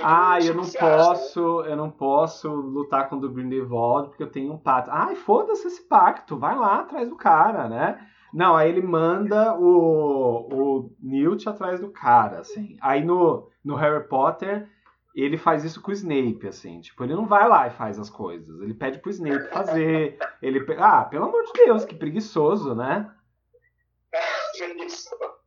ah, eu não posso, eu não posso lutar contra o Grindelwald porque eu tenho um pacto. Ai, foda-se esse pacto, vai lá atrás do cara, né? Não, aí ele manda o, o Newt atrás do cara, assim. Aí no, no Harry Potter, ele faz isso com o Snape, assim. Tipo, ele não vai lá e faz as coisas. Ele pede pro Snape fazer. Ele, ah, pelo amor de Deus, que preguiçoso, né? [LAUGHS] preguiçoso.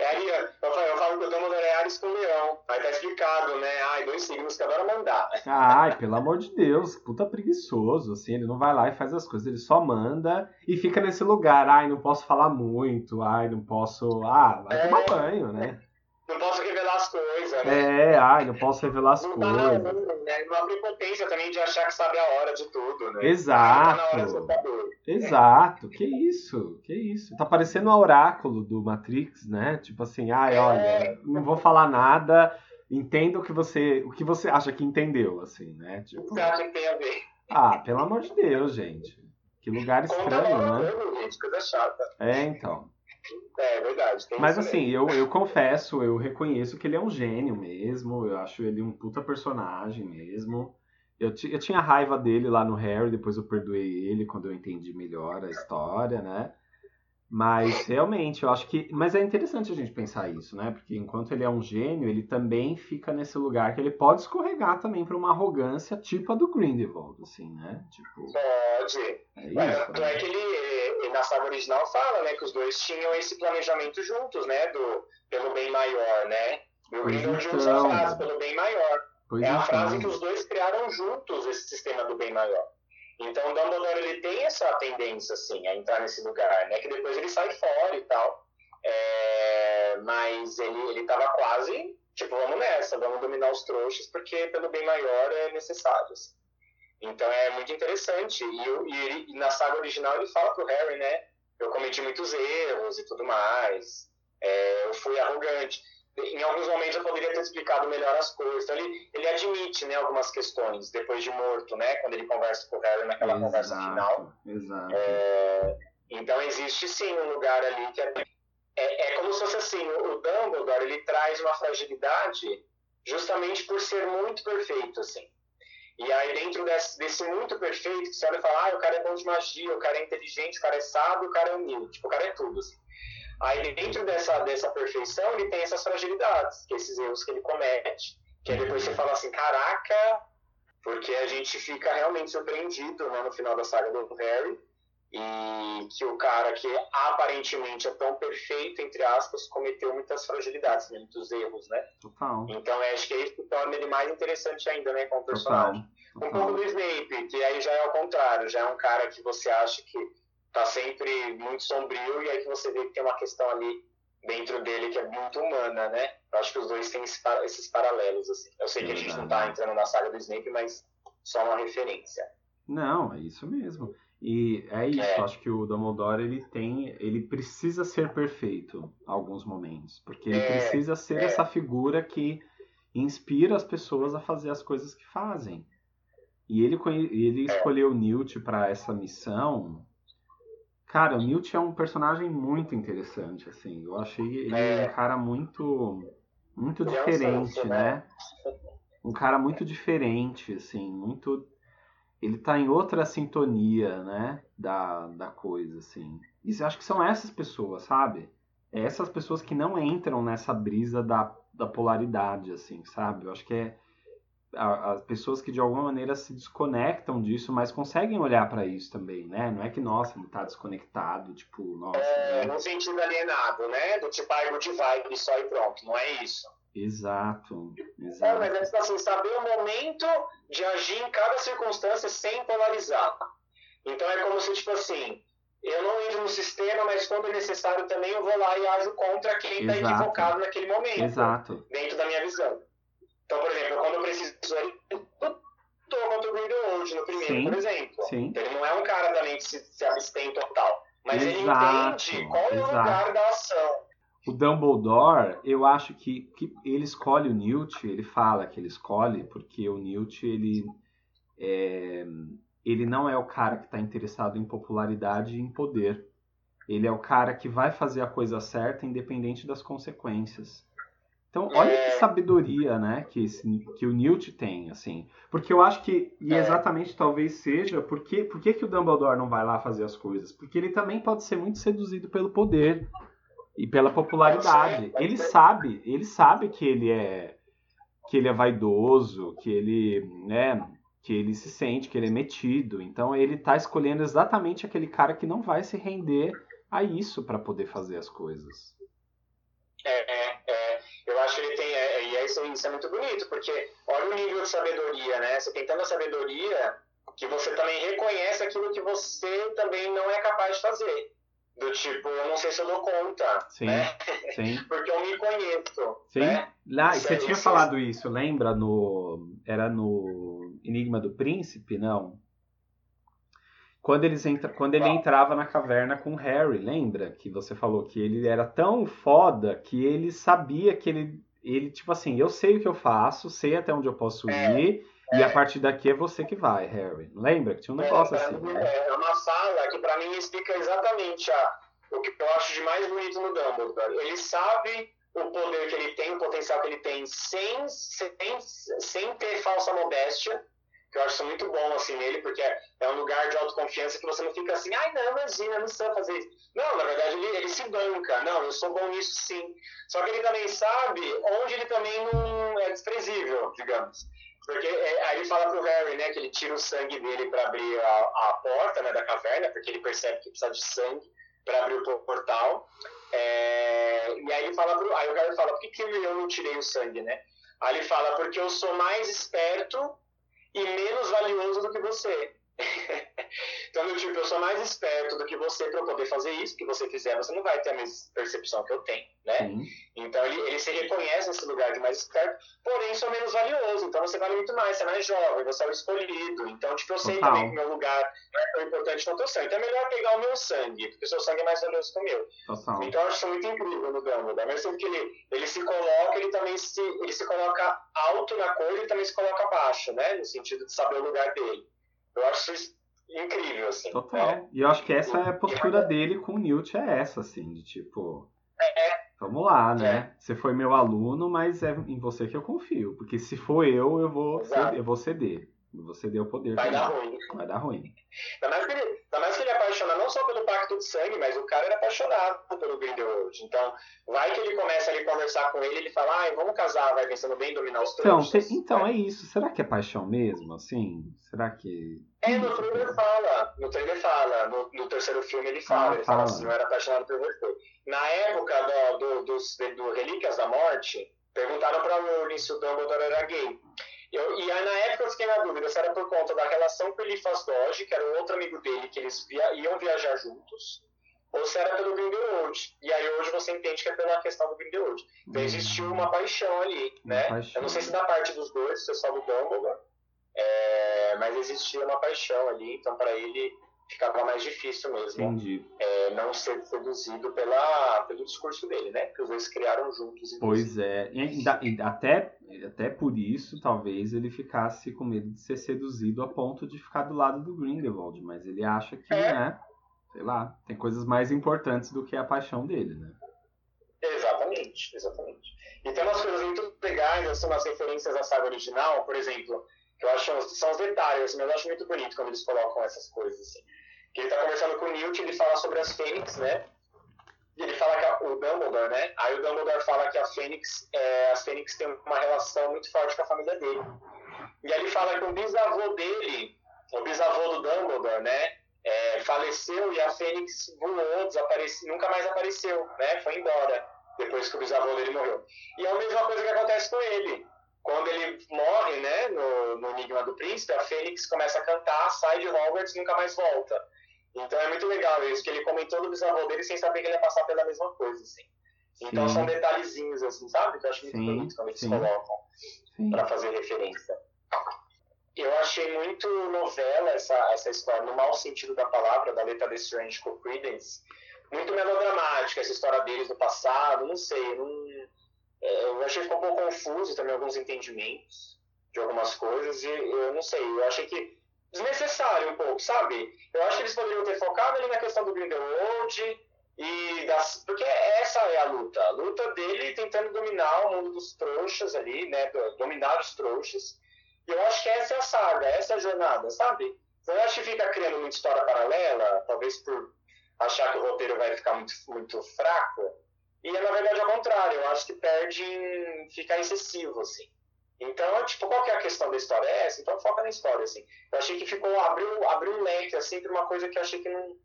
É aí, eu falo, eu falo que o Dumbledore é Ares com Leão. Aí tá explicado, né? Ai, dois signos que adoram mandar. Ai, pelo amor de Deus, puta preguiçoso, assim. Ele não vai lá e faz as coisas, ele só manda e fica nesse lugar. Ai, não posso falar muito. Ai, não posso. Ah, vai é... tomar banho, né? Não posso revelar as coisas, né? É, ai, não posso revelar as não coisas. Tá na, né? Uma prepotência também de achar que sabe a hora de tudo, né? Exato. Tá Exato. Que isso? Que isso? Tá parecendo o oráculo do Matrix, né? Tipo assim, ai, é. olha, não vou falar nada, entenda o que você, o que você acha que entendeu, assim, né? Tipo... Você acha que tem a ver? Ah, pelo amor de Deus, gente. Que lugar estranho, né? Gente, coisa chata. É, então. É, é verdade. Mas assim, eu, eu confesso, eu reconheço que ele é um gênio mesmo. Eu acho ele um puta personagem mesmo. Eu, eu tinha raiva dele lá no Harry, depois eu perdoei ele quando eu entendi melhor a história, né? Mas realmente, eu acho que. Mas é interessante a gente pensar isso, né? Porque enquanto ele é um gênio, ele também fica nesse lugar que ele pode escorregar também para uma arrogância tipo a do Grindelwald, assim, né? Tipo. Pode. É isso, é, né? é que ele, ele, na saga original fala, né, que os dois tinham esse planejamento juntos, né? Do, pelo bem maior, né? E o Grindelwald então... usa a frase pelo bem maior. Pois é a então. frase que os dois criaram juntos esse sistema do bem maior. Então, o Dumbledore ele tem essa tendência assim a entrar nesse lugar, né? Que depois ele sai fora e tal. É... Mas ele ele estava quase tipo vamos nessa, vamos dominar os trouxas porque pelo bem maior é necessário. Assim. Então é muito interessante e, e, ele, na saga original ele fala pro Harry, né? Eu cometi muitos erros e tudo mais. É, eu fui arrogante em alguns momentos eu poderia ter explicado melhor as coisas. Então ele, ele admite né, algumas questões depois de morto, né? Quando ele conversa com o Harry naquela exato, conversa final. Exato. É, então existe sim um lugar ali que é, é, é, como se fosse assim, o Dumbledore ele traz uma fragilidade justamente por ser muito perfeito, assim. E aí dentro desse, desse muito perfeito, você olha e fala, ah, o cara é bom de magia, o cara é inteligente, o cara é sábio, o cara é humilde, tipo, o cara é tudo, assim. Aí, dentro dessa, dessa perfeição, ele tem essas fragilidades, que esses erros que ele comete, que aí depois você fala assim, caraca, porque a gente fica realmente surpreendido né, no final da saga do Harry, e que o cara que aparentemente é tão perfeito, entre aspas, cometeu muitas fragilidades, né, muitos erros, né? Total. Então, acho que é isso que torna ele mais interessante ainda, né, como personagem. Total. Total. Um pouco do Snape, que aí já é ao contrário, já é um cara que você acha que tá sempre muito sombrio e aí que você vê que tem uma questão ali dentro dele que é muito humana, né? Eu acho que os dois têm esses paralelos, assim. Eu sei que a gente não tá entrando na saga do Snape, mas só uma referência. Não, é isso mesmo. E é isso, é. acho que o Dumbledore ele tem, ele precisa ser perfeito em alguns momentos, porque ele é, precisa ser é. essa figura que inspira as pessoas a fazer as coisas que fazem. E ele, ele é. escolheu o Newt para essa missão Cara, o Newt é um personagem muito interessante, assim. Eu achei ele é. um cara muito muito é diferente, né? Um cara muito diferente, assim, muito ele tá em outra sintonia, né, da, da coisa, assim. E eu acho que são essas pessoas, sabe? É essas pessoas que não entram nessa brisa da, da polaridade, assim, sabe? Eu acho que é as pessoas que de alguma maneira se desconectam disso, mas conseguem olhar para isso também, né? Não é que, nossa, ele tá desconectado, tipo, nossa. É, né? no sentido alienado, né? Do tipo, ah, good vibe só e pronto, não é isso. Exato, É, exato. mas é assim, saber o momento de agir em cada circunstância sem polarizar. Então é como se, tipo assim, eu não entro no sistema, mas quando é necessário também eu vou lá e ajo contra quem está equivocado naquele momento. Exato. dentro da minha visão. Então, por exemplo, quando eu preciso, eu tô contra o Grindelwald no primeiro, Sim, por exemplo. sim. Ele não é um cara também que se, se abstém total. Mas ele Exato, entende qual é o lugar da ação. O Dumbledore, eu acho que, que ele escolhe o Newt, ele fala que ele escolhe, porque o Newt, ele, é, ele não é o cara que está interessado em popularidade e em poder. Ele é o cara que vai fazer a coisa certa independente das consequências. Então, olha que sabedoria, né, que, esse, que o Newt tem, assim. Porque eu acho que, e É. exatamente talvez seja, porque, por que, que o Dumbledore não vai lá fazer as coisas? Porque ele também pode ser muito seduzido pelo poder e pela popularidade. Ele sabe, ele sabe que ele é que ele é vaidoso, que ele, né, que ele se sente, que ele é metido. Então ele tá escolhendo exatamente aquele cara que não vai se render a isso para poder fazer as coisas. É, é, é. Eu acho que ele tem. É, e é isso, isso é muito bonito, porque olha o nível de sabedoria, né? Você tem tanta sabedoria que você também reconhece aquilo que você também não é capaz de fazer. Do tipo, eu não sei se eu dou conta, Sim, né? sim, [LAUGHS] Porque eu me conheço, sim. né? Lá, você é- tinha isso falado isso, lembra no era no Enigma do Príncipe, não? Quando, eles entra, quando ele entrava na caverna com o Harry, lembra? Que você falou que ele era tão foda que ele sabia que ele, ele tipo assim, eu sei o que eu faço, sei até onde eu posso É, ir, e a partir daqui é você que vai, Harry. Lembra que tinha um negócio é, assim, pra mim, né? é uma fala que pra mim explica exatamente a, o que eu acho de mais bonito no Dumbledore. Ele sabe o poder que ele tem, o potencial que ele tem, sem, sem, sem ter falsa modéstia, que eu acho muito bom assim nele, porque é, é um lugar de autoconfiança que você não fica assim, ai não, imagina, não sei fazer isso. Não, na verdade ele, ele se banca, não, eu sou bom nisso sim. Só que ele também sabe onde ele também não é desprezível, digamos. Porque é, aí fala pro Harry, né, que ele tira o sangue dele para abrir a, a porta, né, da caverna, porque ele percebe que precisa de sangue para abrir o portal. É, e aí ele fala pro, aí o Harry fala, por que, que eu não tirei o sangue, né? Aí ele fala, porque eu sou mais esperto e menos valioso do que você. [LAUGHS] então, eu, tipo, eu sou mais esperto do que você para poder fazer isso, que você fizer, você não vai ter a mesma percepção que eu tenho, né? Sim. Então ele, ele se reconhece nesse lugar de mais esperto, porém sou menos valioso. Então você vale muito mais, você é mais jovem, você é o escolhido. Então, tipo, eu sei Total. também que o meu lugar não é tão importante quanto o seu. Então é melhor pegar o meu sangue, porque o seu sangue é mais valioso que o meu. Total. Então eu acho muito incrível no Dumbledore. Mesmo que ele, ele se coloca, ele também se, ele se coloca alto na coisa e também se coloca baixo, né? No sentido de saber o lugar dele. Eu acho isso incrível, assim. Total. né? E eu acho que essa é a postura dele com o Newt, é essa, assim, de tipo. É. Vamos lá, né? Você foi meu aluno, mas é em você que eu confio. Porque se for eu, eu vou, ceder, eu vou ceder. Eu vou ceder o poder. Vai dar ruim. Vai dar ruim. Ainda mais, que ele, ainda mais que ele é apaixonado não só pelo pacto de sangue, mas o cara era apaixonado pelo Grindelwald. Então, vai que ele começa ali a conversar com ele, ele fala, ai, vamos casar, vai pensando bem em dominar os Então, trouxas. então é isso. Será que é paixão mesmo? Assim? Será que. É, no trailer fala, no trailer fala, no, no terceiro filme ele fala, Ah, ele fala fala. assim, eu era apaixonado por você. Na época do, do, dos- do Relíquias da Morte, perguntaram pra Rowling se o Dumbledore era gay. Eu, e aí, na época eu fiquei na dúvida se era por conta da relação com o Eliphas Doge, que era um outro amigo dele, que eles via, iam viajar juntos, ou se era pelo Grindelwald. E aí hoje você entende que é pela questão do Grindelwald. Então existiu uma paixão ali, Uma né? paixão. Eu não sei se da parte dos dois, se é só do Dumbledore, é, mas existia uma paixão ali, então para ele ficava mais difícil mesmo é, não ser seduzido pela, pelo discurso dele, né? Que os dois criaram juntos. inclusive. Pois é. E até, até por isso, talvez ele ficasse com medo de ser seduzido a ponto de ficar do lado do Grindelwald. Mas ele acha que, É. né? Sei lá, tem coisas mais importantes do que a paixão dele, né? Exatamente, exatamente. E tem umas coisas muito legais, assim, umas referências à saga original, por exemplo, eu acho são os detalhes, mas eu acho muito bonito quando eles colocam essas coisas, assim. Que ele tá conversando com o Newt, ele fala sobre as Fênix, né? E ele fala que a, o Dumbledore, né? Aí o Dumbledore fala que a Fênix, é, as Fênix têm uma relação muito forte com a família dele. E ele fala que o bisavô dele, o bisavô do Dumbledore, né, é, faleceu e a Fênix voou, desapareceu, nunca mais apareceu, né, foi embora depois que o bisavô dele morreu. E é a mesma coisa que acontece com ele. Quando ele morre, né, no, no Enigma do Príncipe, a Fênix começa a cantar, sai de Hogwarts e nunca mais volta. Então é muito legal isso, que ele comentou do bisavô dele sem saber que ele ia passar pela mesma coisa, assim. Então sim. são detalhezinhos, assim, sabe? Que eu acho muito sim, bonito quando eles sim. colocam para fazer referência. Eu achei muito novela essa, essa história, no mau sentido da palavra, da letra de Strange com Credence. Muito melodramática essa história deles do passado, não sei. Não, eu achei que ficou um pouco confuso também alguns entendimentos de algumas coisas e eu não sei, eu achei que desnecessário um pouco, sabe? Eu acho que eles poderiam ter focado ali na questão do Grindelwald e das... porque essa é a luta, a luta dele tentando dominar o mundo dos trouxas ali, né, dominar os trouxas. E eu acho que essa é a saga, essa é a jornada, sabe? Eu acho que fica criando uma história paralela, talvez por achar que o roteiro vai ficar muito, muito fraco. E é, na verdade, ao contrário. Eu acho que perde em ficar excessivo, assim. Então, tipo, qual que é a questão da história? É essa, então foca na história, assim. Eu achei que ficou, abriu, abriu um leque, assim, pra uma coisa que eu achei que não,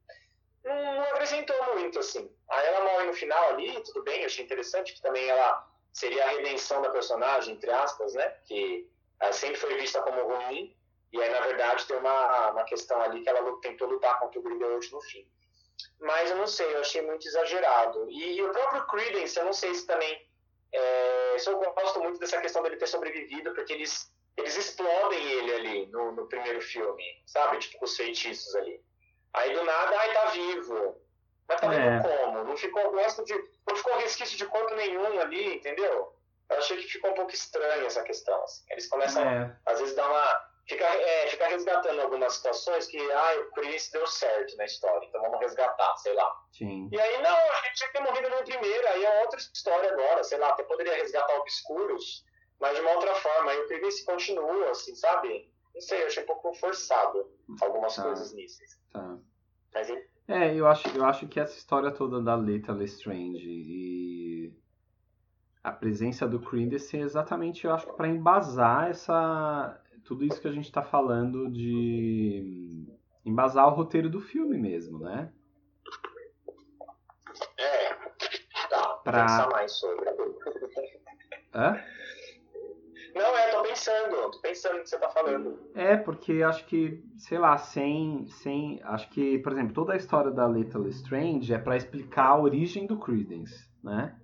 não, não acrescentou muito, assim. Aí ela morre no final ali, tudo bem, eu achei interessante que também ela seria a redenção da personagem, entre aspas, né? Que ela sempre foi vista como ruim, e aí, na verdade, tem uma, uma questão ali que ela tentou lutar contra o Grindelwald no fim. Mas eu não sei, eu achei muito exagerado. E, e o próprio Credence, eu não sei se também é, eu gosto muito dessa questão dele ter sobrevivido, porque eles, eles explodem ele ali no, no primeiro filme, sabe? Tipo, com os feitiços ali. Aí do nada, ai, tá vivo. Mas tá vivo é. como? Não ficou gosto de. Não ficou resquício de corpo nenhum ali, entendeu? Eu achei que ficou um pouco estranha essa questão. Assim. Eles começam, é. às vezes, dar uma fica, é, resgatando algumas situações que, ah, o Chris deu certo na história, então vamos resgatar, sei lá. Sim. E aí, não, a gente tinha que ter morrido no primeiro, aí é outra história agora, sei lá, até poderia resgatar Obscuros, mas de uma outra forma. Aí o Chris continua, assim, sabe? Não sei, eu achei um pouco forçado algumas tá. coisas nisso. Tá. Mas, é, eu acho, eu acho que essa história toda da Leta Lestrange e a presença do Credence é exatamente, eu acho para embasar essa tudo isso que a gente está falando de embasar o roteiro do filme mesmo, né? É, tá. Pra... Pensar mais sobre. Hã? Não, é, tô pensando, tô pensando no que você tá falando. É, porque acho que, sei lá, sem, sem. Acho que, por exemplo, toda a história da Little Strange é para explicar a origem do Credence, né?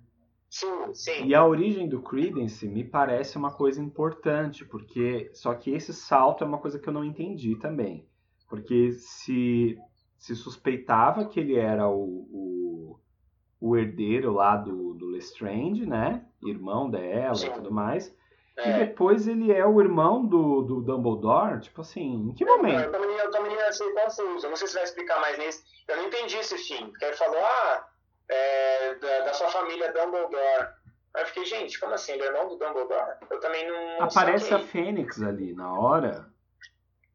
Sim, sim. E a origem do Credence me parece uma coisa importante, porque só que esse salto é uma coisa que eu não entendi também. Porque se, se suspeitava que ele era o, o, o herdeiro lá do, do Lestrange, né? Irmão dela sim. e tudo mais. É. E depois ele é o irmão do, do Dumbledore? Tipo assim, em que momento? Eu também, eu também achei confuso. Eu não sei se vai explicar mais nisso. Eu não entendi esse fim. Porque ele falou, ah, é, da, da, sua família Dumbledore. Aí eu fiquei, gente, como assim? Ele é irmão do Dumbledore? Eu também não. Aparece a Fênix ali na hora.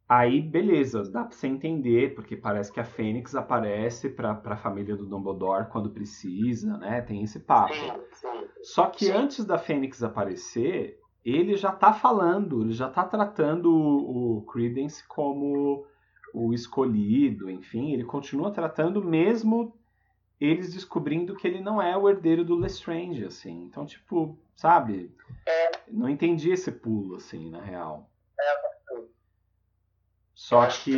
Aí, beleza, dá pra você entender, porque parece que a Fênix aparece pra, pra família do Dumbledore quando precisa, né? Tem esse papo. Sim, sim. Só que sim. antes da Fênix aparecer, ele já tá falando, ele já tá tratando o, o Credence como o escolhido, enfim, ele continua tratando mesmo eles descobrindo que ele não é o herdeiro do Lestrange, assim. Então, tipo, sabe? É. Não entendi esse pulo, assim, na real. É, Só que.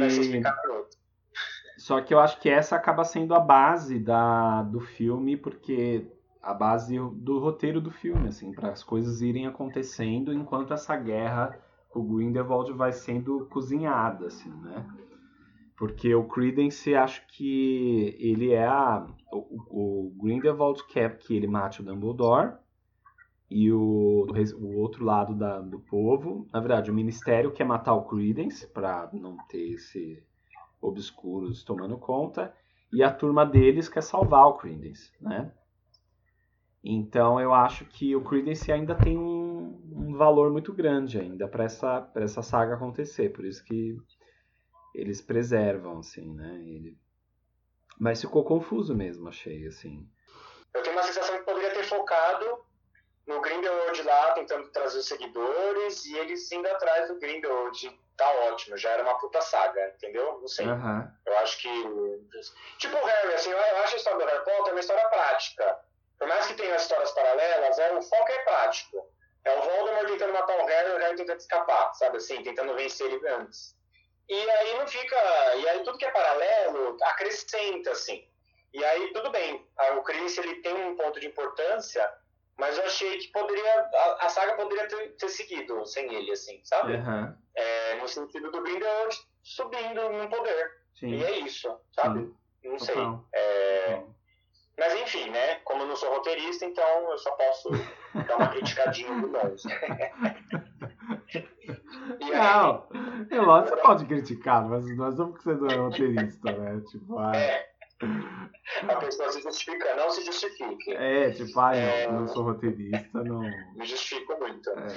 Só que eu acho que essa acaba sendo a base da, do filme, porque a base do roteiro do filme, assim, para as coisas irem acontecendo enquanto essa guerra com o Grindelwald vai sendo cozinhada, assim, né? Porque o Credence, acho que ele é a. O, o Grindelwald quer que ele mate o Dumbledore. E o, o outro lado da, do povo, na verdade, o Ministério quer matar o Credence para não ter esse obscuros tomando conta. E a turma deles quer salvar o Credence, né? Então eu acho que o Credence ainda tem um, um valor muito grande ainda para essa, essa saga acontecer. Por isso que eles preservam, assim, né? Ele... Mas ficou confuso mesmo, achei, assim. Eu tenho uma sensação que poderia ter focado no Grindelwald lá, tentando trazer os seguidores, e eles indo atrás do Grindelwald. Tá ótimo, já era uma puta saga, entendeu? Não sei. Aham. Eu acho que. Tipo o Harry, assim, eu acho a história do Harry Potter uma história prática. Por mais que tenha histórias paralelas, é, o foco é prático. É o Voldemort tentando matar o Harry e o Harry tentando escapar, sabe assim? Tentando vencer ele antes. E aí não fica. E aí tudo que é paralelo acrescenta, assim. E aí tudo bem. O Chris ele tem um ponto de importância, mas eu achei que poderia. A, a saga poderia ter, ter seguido sem ele, assim, sabe? Aham. É, no sentido do Grindelwald subindo no poder. Sim. E é isso, sabe? Sim. Não sei. É, mas enfim, né? Como eu não sou roteirista, então eu só posso [LAUGHS] dar uma criticadinha de longe. [LAUGHS] Aí, Não, é lógico que você pode criticar, mas nós não porque você não é roteirista, né? Tipo, ah, é, a pessoa se justifica, não se justifique. é, tipo, ah, É. eu não sou roteirista, não. Me justifico muito. É.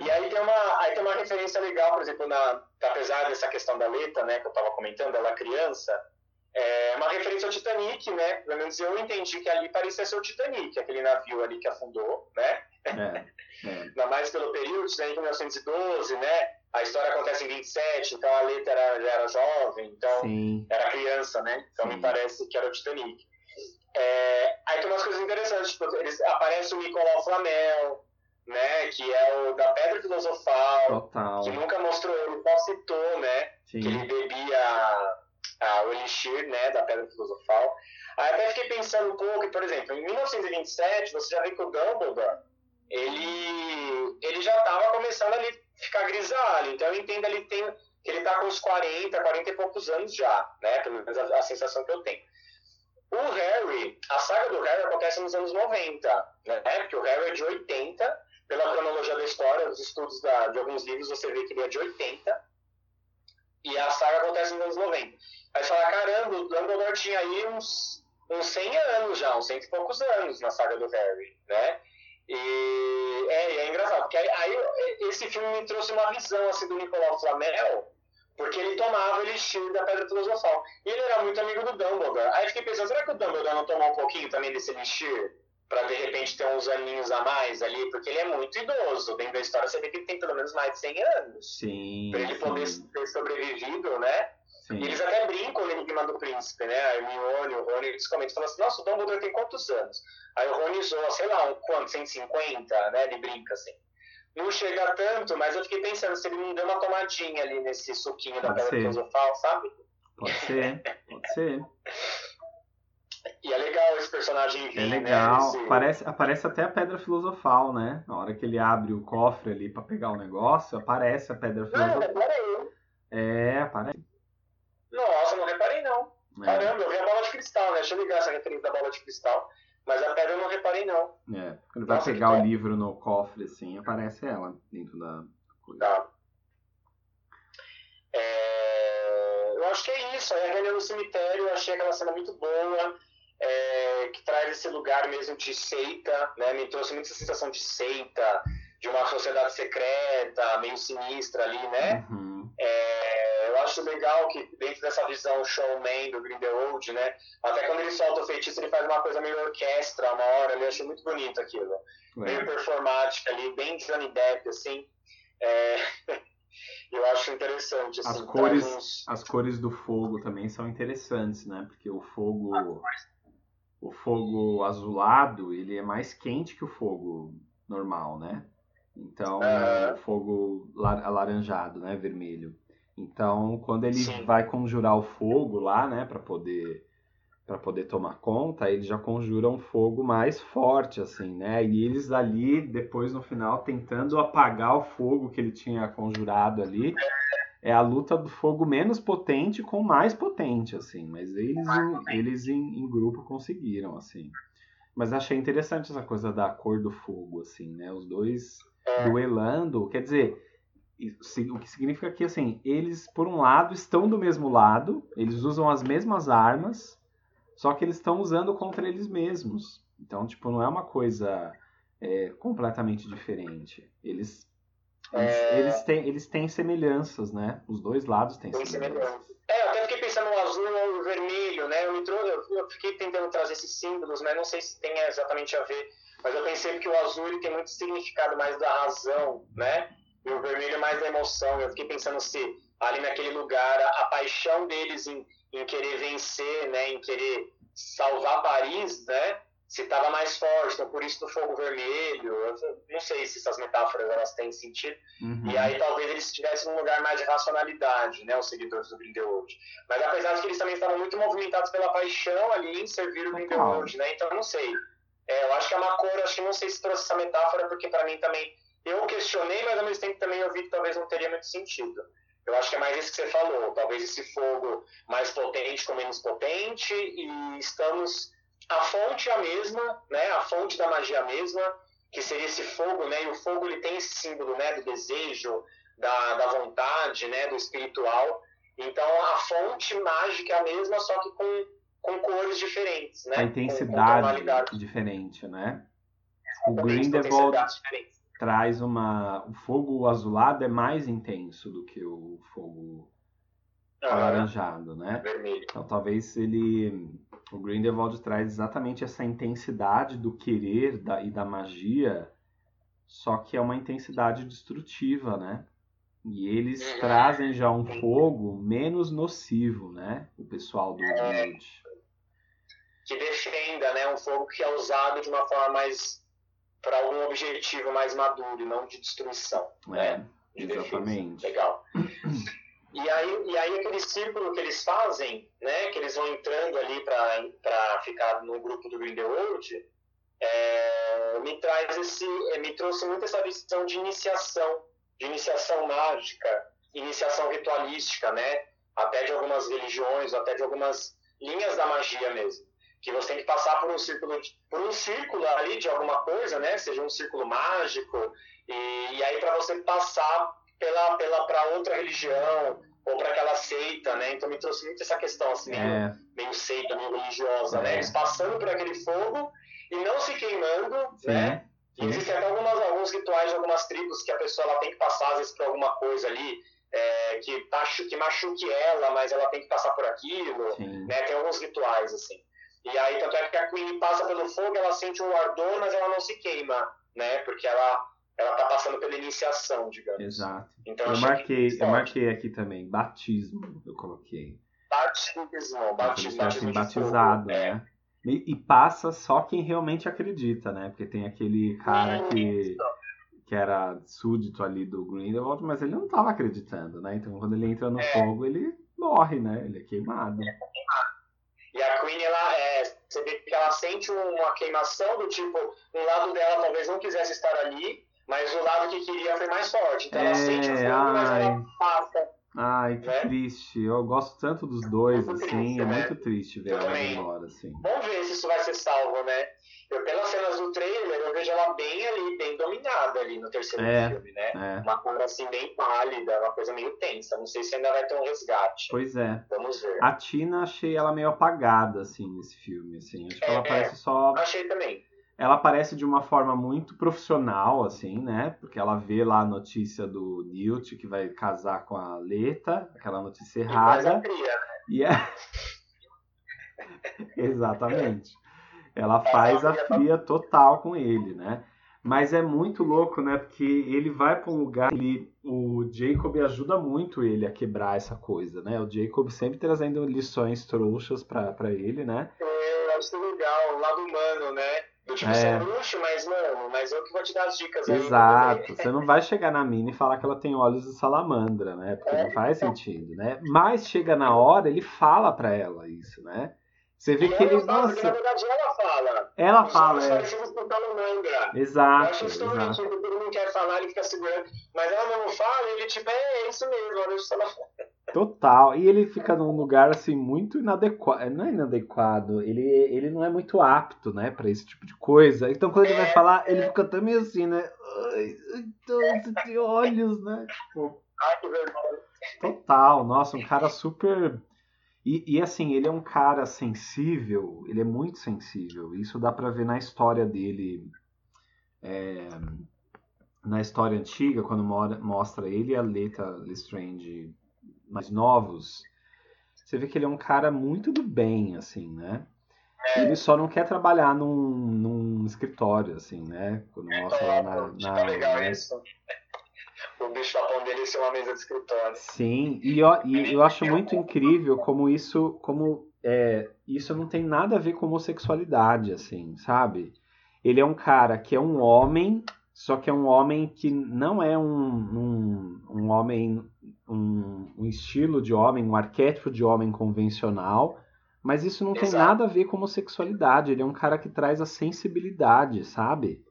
E aí tem uma, aí tem uma referência legal, por exemplo, na, apesar dessa questão da letra, né, que eu estava comentando, ela criança, é uma referência ao Titanic, né? Pelo menos eu entendi que ali parecia ser o Titanic, aquele navio ali que afundou, né? É, [LAUGHS] é. Ainda mais pelo período, Titanic em 1912, né? A história acontece em 27, então a letra era, era jovem, então Sim. era criança, né? Então Sim. me parece que era o Titanic. É, aí tem umas coisas interessantes, tipo, eles, aparece o Nicolau Flamel, né? Que é o da Pedra Filosofal, Total. que nunca mostrou ele, só citou, né? Que ele Sim. bebia a, o elixir, né? Da Pedra Filosofal. Aí até fiquei pensando um pouco, por exemplo, em 1927, você já vê que o Dumbledore, ele, ele já estava começando a ficar grisalho, então eu entendo ele tem, que ele tá com uns 40, 40 e poucos anos já, né? Pelo menos a, a sensação que eu tenho. O Harry, a saga do Harry acontece nos anos 90, né? Porque o Harry é de 80, pela cronologia da história, os estudos da, de alguns livros, você vê que ele é de 80, e a saga acontece nos anos 90. Aí fala, caramba, o Dumbledore tinha aí uns, uns 100 anos já, uns 100 e poucos anos na saga do Harry, né? E é, é engraçado, porque aí, aí esse filme me trouxe uma visão assim, do Nicolau Flamel, porque ele tomava o elixir da Pedra Filosofal. E ele era muito amigo do Dumbledore. Aí eu fiquei pensando, será que o Dumbledore não tomou um pouquinho também desse elixir? Pra de repente ter uns aninhos a mais ali? Porque ele é muito idoso. Dentro da história você vê que ele tem pelo menos mais de 100 anos. Sim. Pra ele poder sim, ter sobrevivido, né? sim. E eles até brincam no Enigma do Príncipe, né? A Hermione, o Rony, eles comentam, falam assim, nossa, o Dumbledore tem quantos anos? Aí o Rony zoa, sei lá, um quanto, 150, né? Ele brinca assim. Não chega tanto, mas eu fiquei pensando se ele não deu uma tomadinha ali nesse suquinho da Pode Pedra ser. Filosofal, sabe? Pode ser, pode ser. [LAUGHS] E é legal esse personagem vir, É né? legal. Esse- Aparece, aparece até a pedra filosofal, né? Na hora que ele abre o cofre ali pra pegar o negócio, aparece a pedra Não, filosofal. reparei. É, aparece. Nossa, não reparei não. É, Caramba, eu vi a bola de cristal, né? Deixa eu ligar essa referência da bola de cristal. Mas a pedra eu não reparei não. é. Quando ele vai Nossa, pegar o livro no cofre, assim, aparece ela dentro da coisa. Tá. É, eu acho que é isso. Aí a reunião no cemitério, eu achei aquela cena muito boa, é, que traz esse lugar mesmo de seita, né? Me trouxe muita sensação de seita, de uma sociedade secreta, meio sinistra ali, né? Uhum. É, eu acho legal que dentro dessa visão showman do Grindelwald, né? Até quando ele solta o feitiço, ele faz uma coisa meio orquestra, uma hora, ali, eu achei muito bonito aquilo meio É. performática ali, bem Johnny Depp, assim. É, [LAUGHS] eu acho interessante, assim. As cores- uns- As cores do fogo também são interessantes, né? Porque o fogo. O fogo azulado, ele é mais quente que o fogo normal, né? Então, Aham. o fogo la- alaranjado, né? Vermelho. Então, quando ele Sim. vai conjurar o fogo lá, né? Pra poder para poder tomar conta, ele já conjura um fogo mais forte, assim, né? E eles ali, depois no final, tentando apagar o fogo que ele tinha conjurado ali, é a luta do fogo menos potente com mais potente, assim. Mas eles, em, eles em, em grupo conseguiram, assim. Mas achei interessante essa coisa da cor do fogo, assim, né? Os dois É. duelando, quer dizer, o que significa que, assim, eles, por um lado, estão do mesmo lado, eles usam as mesmas armas, só que eles estão usando contra eles mesmos. Então, tipo, não é uma coisa é, completamente diferente. Eles, É. eles, têm, eles têm semelhanças, né? Os dois lados têm semelhanças. semelhante. É, eu até fiquei pensando no azul ou no vermelho, né? Eu, eu, eu fiquei tentando trazer esses símbolos, mas não sei se tem exatamente a ver. Mas eu pensei que o azul ele tem muito significado mais da razão, né? E o vermelho é mais da emoção. Eu fiquei pensando se ali naquele lugar a, a paixão deles em, em querer vencer, né? Em querer salvar Paris, né? Se estava mais forte, então por isso do fogo vermelho. Eu não sei se essas metáforas elas têm sentido. Uhum. E aí talvez eles estivessem num lugar mais de racionalidade, né, os seguidores do Grindelwald. Mas apesar de que eles também estavam muito movimentados pela paixão ali em servir o Grindelwald, né? Então não sei. É, eu acho que a Macor, acho que não sei se trouxe essa metáfora, porque para mim também eu questionei, mas ao mesmo tempo também eu vi que talvez não teria muito sentido. Eu acho que é mais isso que você falou, talvez esse fogo mais potente com menos potente, e estamos a fonte é a mesma, né? A fonte da magia é a mesma, que seria esse fogo, né? E o fogo ele tem esse símbolo, né? Do desejo, da, da vontade, né? Do espiritual. Então a fonte mágica é a mesma, só que com, com cores diferentes, né? A intensidade com, diferente, né? O Grindelwald traz uma... O fogo azulado é mais intenso do que o fogo alaranjado, né? Vermelho. Então talvez ele o Grindelwald traz exatamente essa intensidade do querer da, e da magia, só que é uma intensidade destrutiva, né? E eles uhum. trazem já um fogo menos nocivo, né? O pessoal do é, Que defenda, né? Um fogo que é usado de uma forma mais para algum objetivo mais maduro, não de destruição, é, né? De exatamente. Defesa. Legal. [CLEARS THROAT] E aí, e aí aquele círculo que eles fazem, né, que eles vão entrando ali para ficar no grupo do Grindelwald, é, me traz esse, é, me trouxe muito essa visão de iniciação, de iniciação mágica, iniciação ritualística, né, até de algumas religiões, até de algumas linhas da magia mesmo, que você tem que passar por um círculo, por um círculo ali de alguma coisa, né, seja um círculo mágico, e, e aí para você passar pela, pela para outra religião ou para aquela seita, né? Então me trouxe muito essa questão assim, é. meio, meio seita, meio religiosa, né? é. né? Eles passando por aquele fogo e não se queimando, Sim. né? E existem até algumas, alguns rituais de algumas tribos que a pessoa ela tem que passar às vezes por alguma coisa ali é, que, que machuque ela, mas ela tem que passar por aquilo, né? Tem alguns rituais assim. E aí tanto é que a Queen passa pelo fogo, ela sente um ardor, mas ela não se queima, né? Porque ela ela está passando pela iniciação, digamos. Exato. Então, eu marquei, eu marquei aqui também, batismo, eu coloquei. Batismo, batismo, batismo batizado, é. né? E, e, passa só quem realmente acredita, né? Porque tem aquele cara que, que era súdito ali do Grindelwald, mas ele não estava acreditando, né? Então quando ele entra no é. fogo, ele morre, né? Ele é queimado. É queimado. E a Queen, ela, é, você vê que ela sente uma queimação do tipo, um lado dela talvez não quisesse estar ali, mas o lado que queria foi mais forte. Então é, ela sente o fogo, ai, mas ela passa. Ai, que né? triste. Eu gosto tanto dos dois, muito assim. Triste, é né? muito triste ver ela embora, assim. Vamos ver se isso vai ser salvo, né? Eu, pelas cenas do trailer, eu vejo ela bem ali, bem dominada ali no terceiro é, filme, né? É. Uma cor assim bem pálida, uma coisa meio tensa. Não sei se ainda vai ter um resgate. Pois é. Vamos ver. A Tina achei ela meio apagada, assim, nesse filme, assim. Acho que ela é, parece só. Achei também ela aparece de uma forma muito profissional, assim, né? Porque ela vê lá a notícia do Newt que vai casar com a Leta, aquela notícia errada. E, é... [LAUGHS] Exatamente. Ela faz a fria total com ele, né? Mas é muito louco, né? Porque ele vai para um lugar, ele, o Jacob ajuda muito ele a quebrar essa coisa, né? O Jacob sempre trazendo lições trouxas para ele, né? É, eu acho legal, o lado humano, né? Do tipo, é. é bruxo, mas, mano, mas eu que vou te dar as dicas aí. Exato. Você não vai chegar na mina e falar que ela tem olhos de salamandra, né? Porque é, não faz então. sentido, né? Mas chega na hora, ele fala pra ela isso, né? Você vê que ele. Falo, nossa... na verdade ela fala. Ela fala, é. Exato. Eu acho isso tão todo mundo quer falar, ele fica segurando. Mas ela não fala, ele tipo, é, é isso mesmo, olha isso ela fala. Total. E ele fica num lugar assim muito inadequado. Não é inadequado, ele, ele não é muito apto, né, para esse tipo de coisa. Então quando ele vai falar, ele fica também assim, né? Ai, então você tem olhos, né? Tipo. Total, nossa, um cara super. E, e, assim, ele é um cara sensível, ele é muito sensível. Isso dá pra ver na história dele. É, na história antiga, quando mostra ele e a Leta Lestrange mais novos, você vê que ele é um cara muito do bem, assim, né? É. Ele só não quer trabalhar num, num escritório, assim, né? Quando mostra lá na. na legal né? isso. O bicho papão dele ser uma mesa de escritório. Sim, e eu, e eu acho muito incrível como isso. Como é, isso não tem nada a ver com homossexualidade, assim, sabe? Ele é um cara que é um homem, só que é um homem que não é um, um, um homem, um, um estilo de homem, um arquétipo de homem convencional mas isso não Exato. tem nada a ver com homossexualidade. Ele é um cara que traz a sensibilidade, sabe?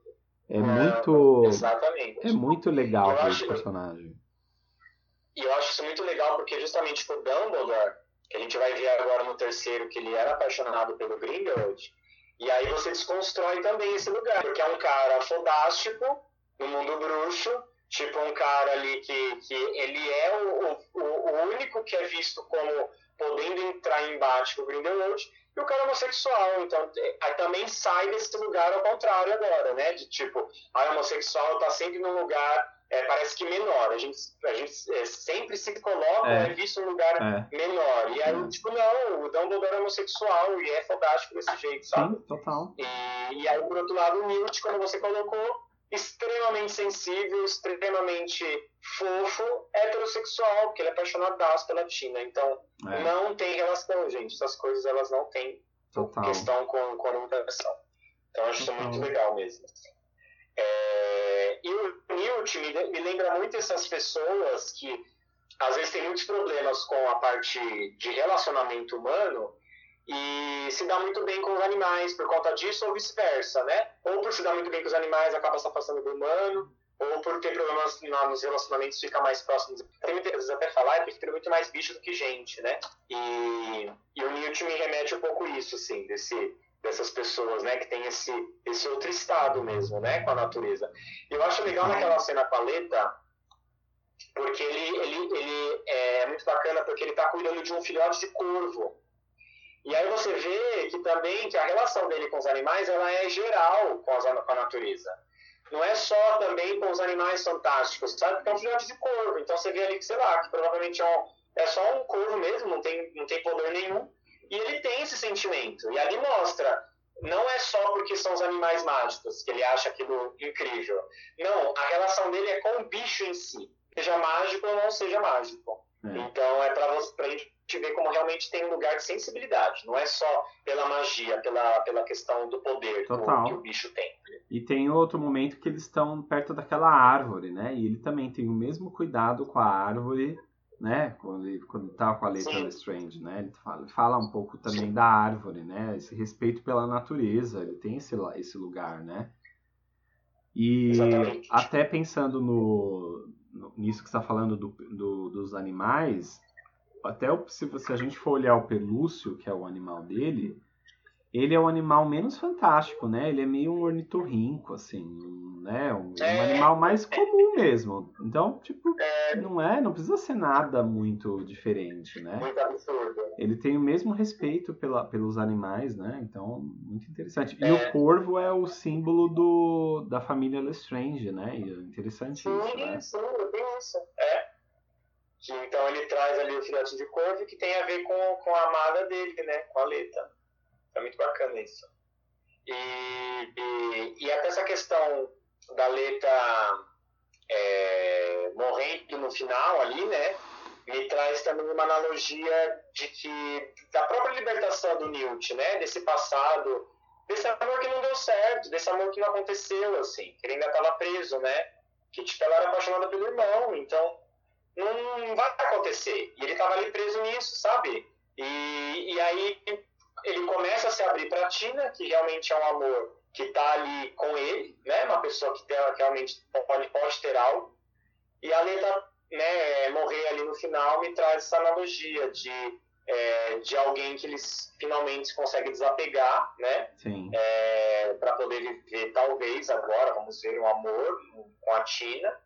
É, é muito. Exatamente. É muito legal ver esse personagem. E eu acho isso muito legal porque justamente o Dumbledore, que a gente vai ver agora no terceiro, que ele era apaixonado pelo Grindelwald, e aí você desconstrói também esse lugar, porque é um cara fodástico no mundo bruxo, tipo um cara ali que, que ele é o, o, o único que é visto como podendo entrar em embate com o Grindelwald, e o cara é homossexual, então aí também sai desse lugar ao contrário agora, né? De tipo, a homossexual tá sempre num lugar, é, parece que menor. A gente, a gente é, sempre se coloca, é, é visto num lugar é. menor. E aí, tipo, não, o Dumbledore é homossexual e é fodástico desse jeito, sabe? Sim, total. E, e aí, por outro lado, o Newt, como você colocou, extremamente sensível, extremamente fofo, heterossexual, porque ele é apaixonado pela Tina. Então, é. não tem relação, gente. Essas coisas elas não têm Total. questão com, com orientação. Então, acho Total. isso muito legal mesmo. É... E o Newt me, me lembra muito essas pessoas que às vezes têm muitos problemas com a parte de relacionamento humano e se dá muito bem com os animais por conta disso ou vice-versa, né? Ou por se dar muito bem com os animais acaba se afastando do humano, ou por ter problemas nos relacionamentos fica mais próximo. Tem muitas vezes até falar, é porque tem muito mais bicho do que gente, né? E, e o Newt me remete um pouco isso, assim, desse, dessas pessoas, né? Que tem esse, esse outro estado mesmo, né? Com a natureza. Eu acho legal naquela cena com a Leta, porque ele, ele, ele é muito bacana porque ele tá cuidando de um filhote de corvo. E aí você vê que também que a relação dele com os animais ela é geral com, as, com a natureza. Não é só também com os animais fantásticos, sabe? Porque é um filhote de corvo. Então você vê ali que, sei lá, que provavelmente é, um, é só um corvo mesmo, não tem, não tem poder nenhum. E ele tem esse sentimento. E ali mostra, não é só porque são os animais mágicos que ele acha aquilo incrível. Não, a relação dele é com o bicho em si. Seja mágico ou não seja mágico. É. Então é para a gente gente vê como realmente tem um lugar de sensibilidade. Não é só pela magia, pela, pela questão do poder do, que o bicho tem. E tem outro momento que eles estão perto daquela árvore, né? E ele também tem o mesmo cuidado com a árvore, né? Quando ele, quando tá com a letra Lestrange, né? Ele fala, ele fala um pouco também Sim. da árvore, né? Esse respeito pela natureza. Ele tem esse, esse lugar, né? E Exatamente. até pensando no, no, nisso que está falando do, do, dos animais, até se, se a gente for olhar o pelúcio, que é o animal dele, ele é o animal menos fantástico, né? Ele é meio um ornitorrinco, assim, né? Um, é. um animal mais comum mesmo. Então, tipo, é. não é, não precisa ser nada muito diferente, né? Muito absurdo. Ele tem o mesmo respeito pela, pelos animais, né? Então, muito interessante. E é. o corvo é o símbolo do, da família Lestrange, né? E é interessante sim, isso, né? Sim, tem isso. Que, então ele traz ali o filhote de corvo que tem a ver com, com a amada dele, né? Com a Leta. É muito bacana isso. E, e, e até essa questão da Leta é, morrendo no final ali, né? Me traz também uma analogia de que da própria libertação do Newt, né? Desse passado, desse amor que não deu certo, desse amor que não aconteceu, assim, que ele ainda estava preso, né? Que tipo, ela era apaixonada pelo irmão, então não vai acontecer. E ele estava ali preso nisso, sabe? E, e aí ele começa a se abrir para a Tina, que realmente é um amor que está ali com ele, né? Uma pessoa que, tem, que realmente pode, pode ter algo. E a Leta né, morrer ali no final me traz essa analogia de, é, de alguém que eles finalmente conseguem desapegar, né? É, para poder viver, talvez, agora, vamos ver, um amor com a Tina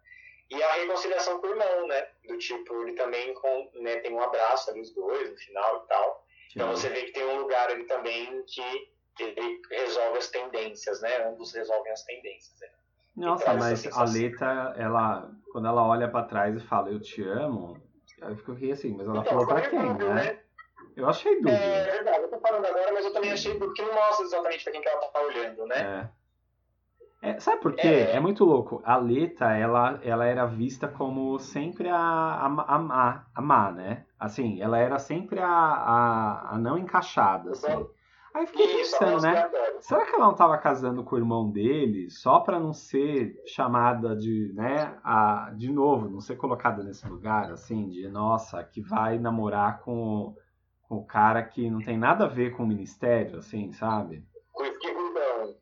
e a reconciliação com o irmão, né? Do tipo, ele também com, né, tem um abraço ali, os dois, no final e tal. Sim. Então você vê que tem um lugar ali também que ele resolve as tendências, né? Ambos resolvem as tendências. Né? Nossa, mas a Leta, ela, quando ela olha para trás e fala, eu te amo, eu fico assim, mas ela então, falou pra quem, né? né? Eu achei dúbio. É verdade, eu tô falando agora, mas eu também achei dúbio, porque não mostra exatamente pra quem que ela tá olhando, né? É. É, sabe por quê? É. é. muito louco. A Leta, ela, ela era vista como sempre a, a, a, a má, né? Assim, ela era sempre a, a, a não encaixada, assim. Aí fiquei pensando, né? Será que ela não estava casando com o irmão dele só para não ser chamada de, né, a, de novo, não ser colocada nesse lugar, assim, de, nossa, que vai namorar com, com o cara que não tem nada a ver com o ministério, assim, sabe?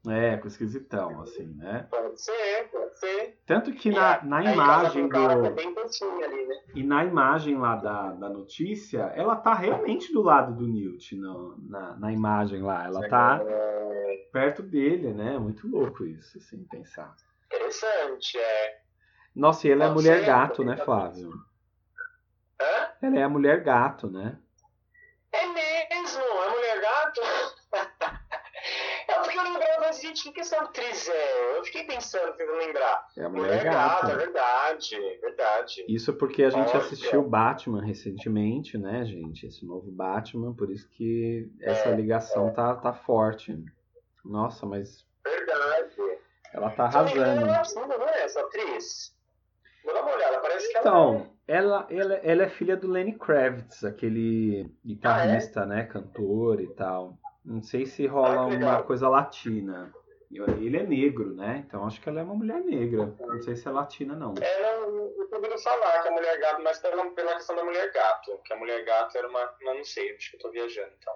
É, com esquisitão, assim, né? Pode ser, pode ser. Tanto que na, na imagem do. É bem ali, né? E na imagem lá da, da notícia, ela tá realmente do lado do Newt no, na, na imagem lá. Ela tá é... perto dele, né? Muito louco isso, assim, pensar. Interessante, é. Nossa, e ela é mulher gato, né, Flávio? Hã? Ela é a mulher gato, né? É mesmo, é mulher gato? porque eu lembrava, gente, o que essa atriz é? Eu fiquei pensando, tentando lembrar. É a Mulher, Mulher Gata. Gata. É verdade, verdade. Isso porque a gente Olha. assistiu Batman recentemente, né, gente? Esse novo Batman, por isso que essa é, ligação é. Tá, tá forte. Nossa, mas... Verdade. Ela tá arrasando. Ela é não é essa atriz? Vou dar uma olhada, parece que então, ela... Então, ela, ela, ela é filha do Lenny Kravitz, aquele guitarrista, ah, é? né, cantor e tal. Não sei se rola ah, uma coisa latina. Ele é negro, né? Então acho que ela é uma mulher negra. Não sei se é latina, não. É, não, eu ouvido falar que a mulher gato, mas pela, pela questão da mulher gato. Que a mulher gato era uma. Não, não sei, acho que eu tô viajando então.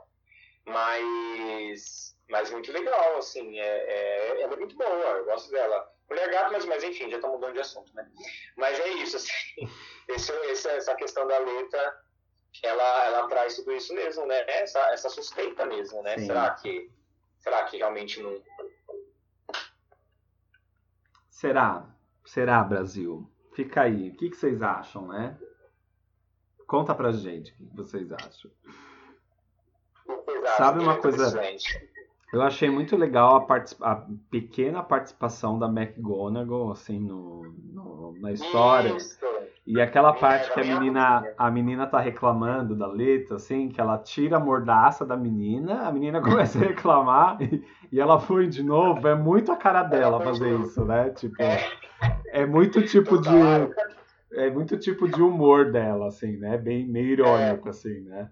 Mas. Mas muito legal, assim. É, é, ela é muito boa, eu gosto dela. Mulher gato, mas, mas enfim, já tá mudando de assunto, né? Mas é isso, assim. [LAUGHS] Esse, essa questão da letra ela, ela traz tudo isso mesmo, né? Essa, essa suspeita mesmo, né? Será que, será que realmente não. Será? Será, Brasil? Fica aí. O que, que vocês acham, né? Conta pra gente o que vocês acham. Sabe uma coisa? Eu achei muito legal a, part... a pequena participação da McGonagall, assim, no, no na história. Isso. E aquela parte que a menina, a menina tá reclamando da letra, assim, que ela tira a mordaça da menina, a menina [LAUGHS] começa a reclamar e, e ela foi de novo. É muito a cara dela fazer isso, né? Tipo, é muito tipo de. É muito tipo de humor dela, assim, né? Bem meio irônico, assim, né?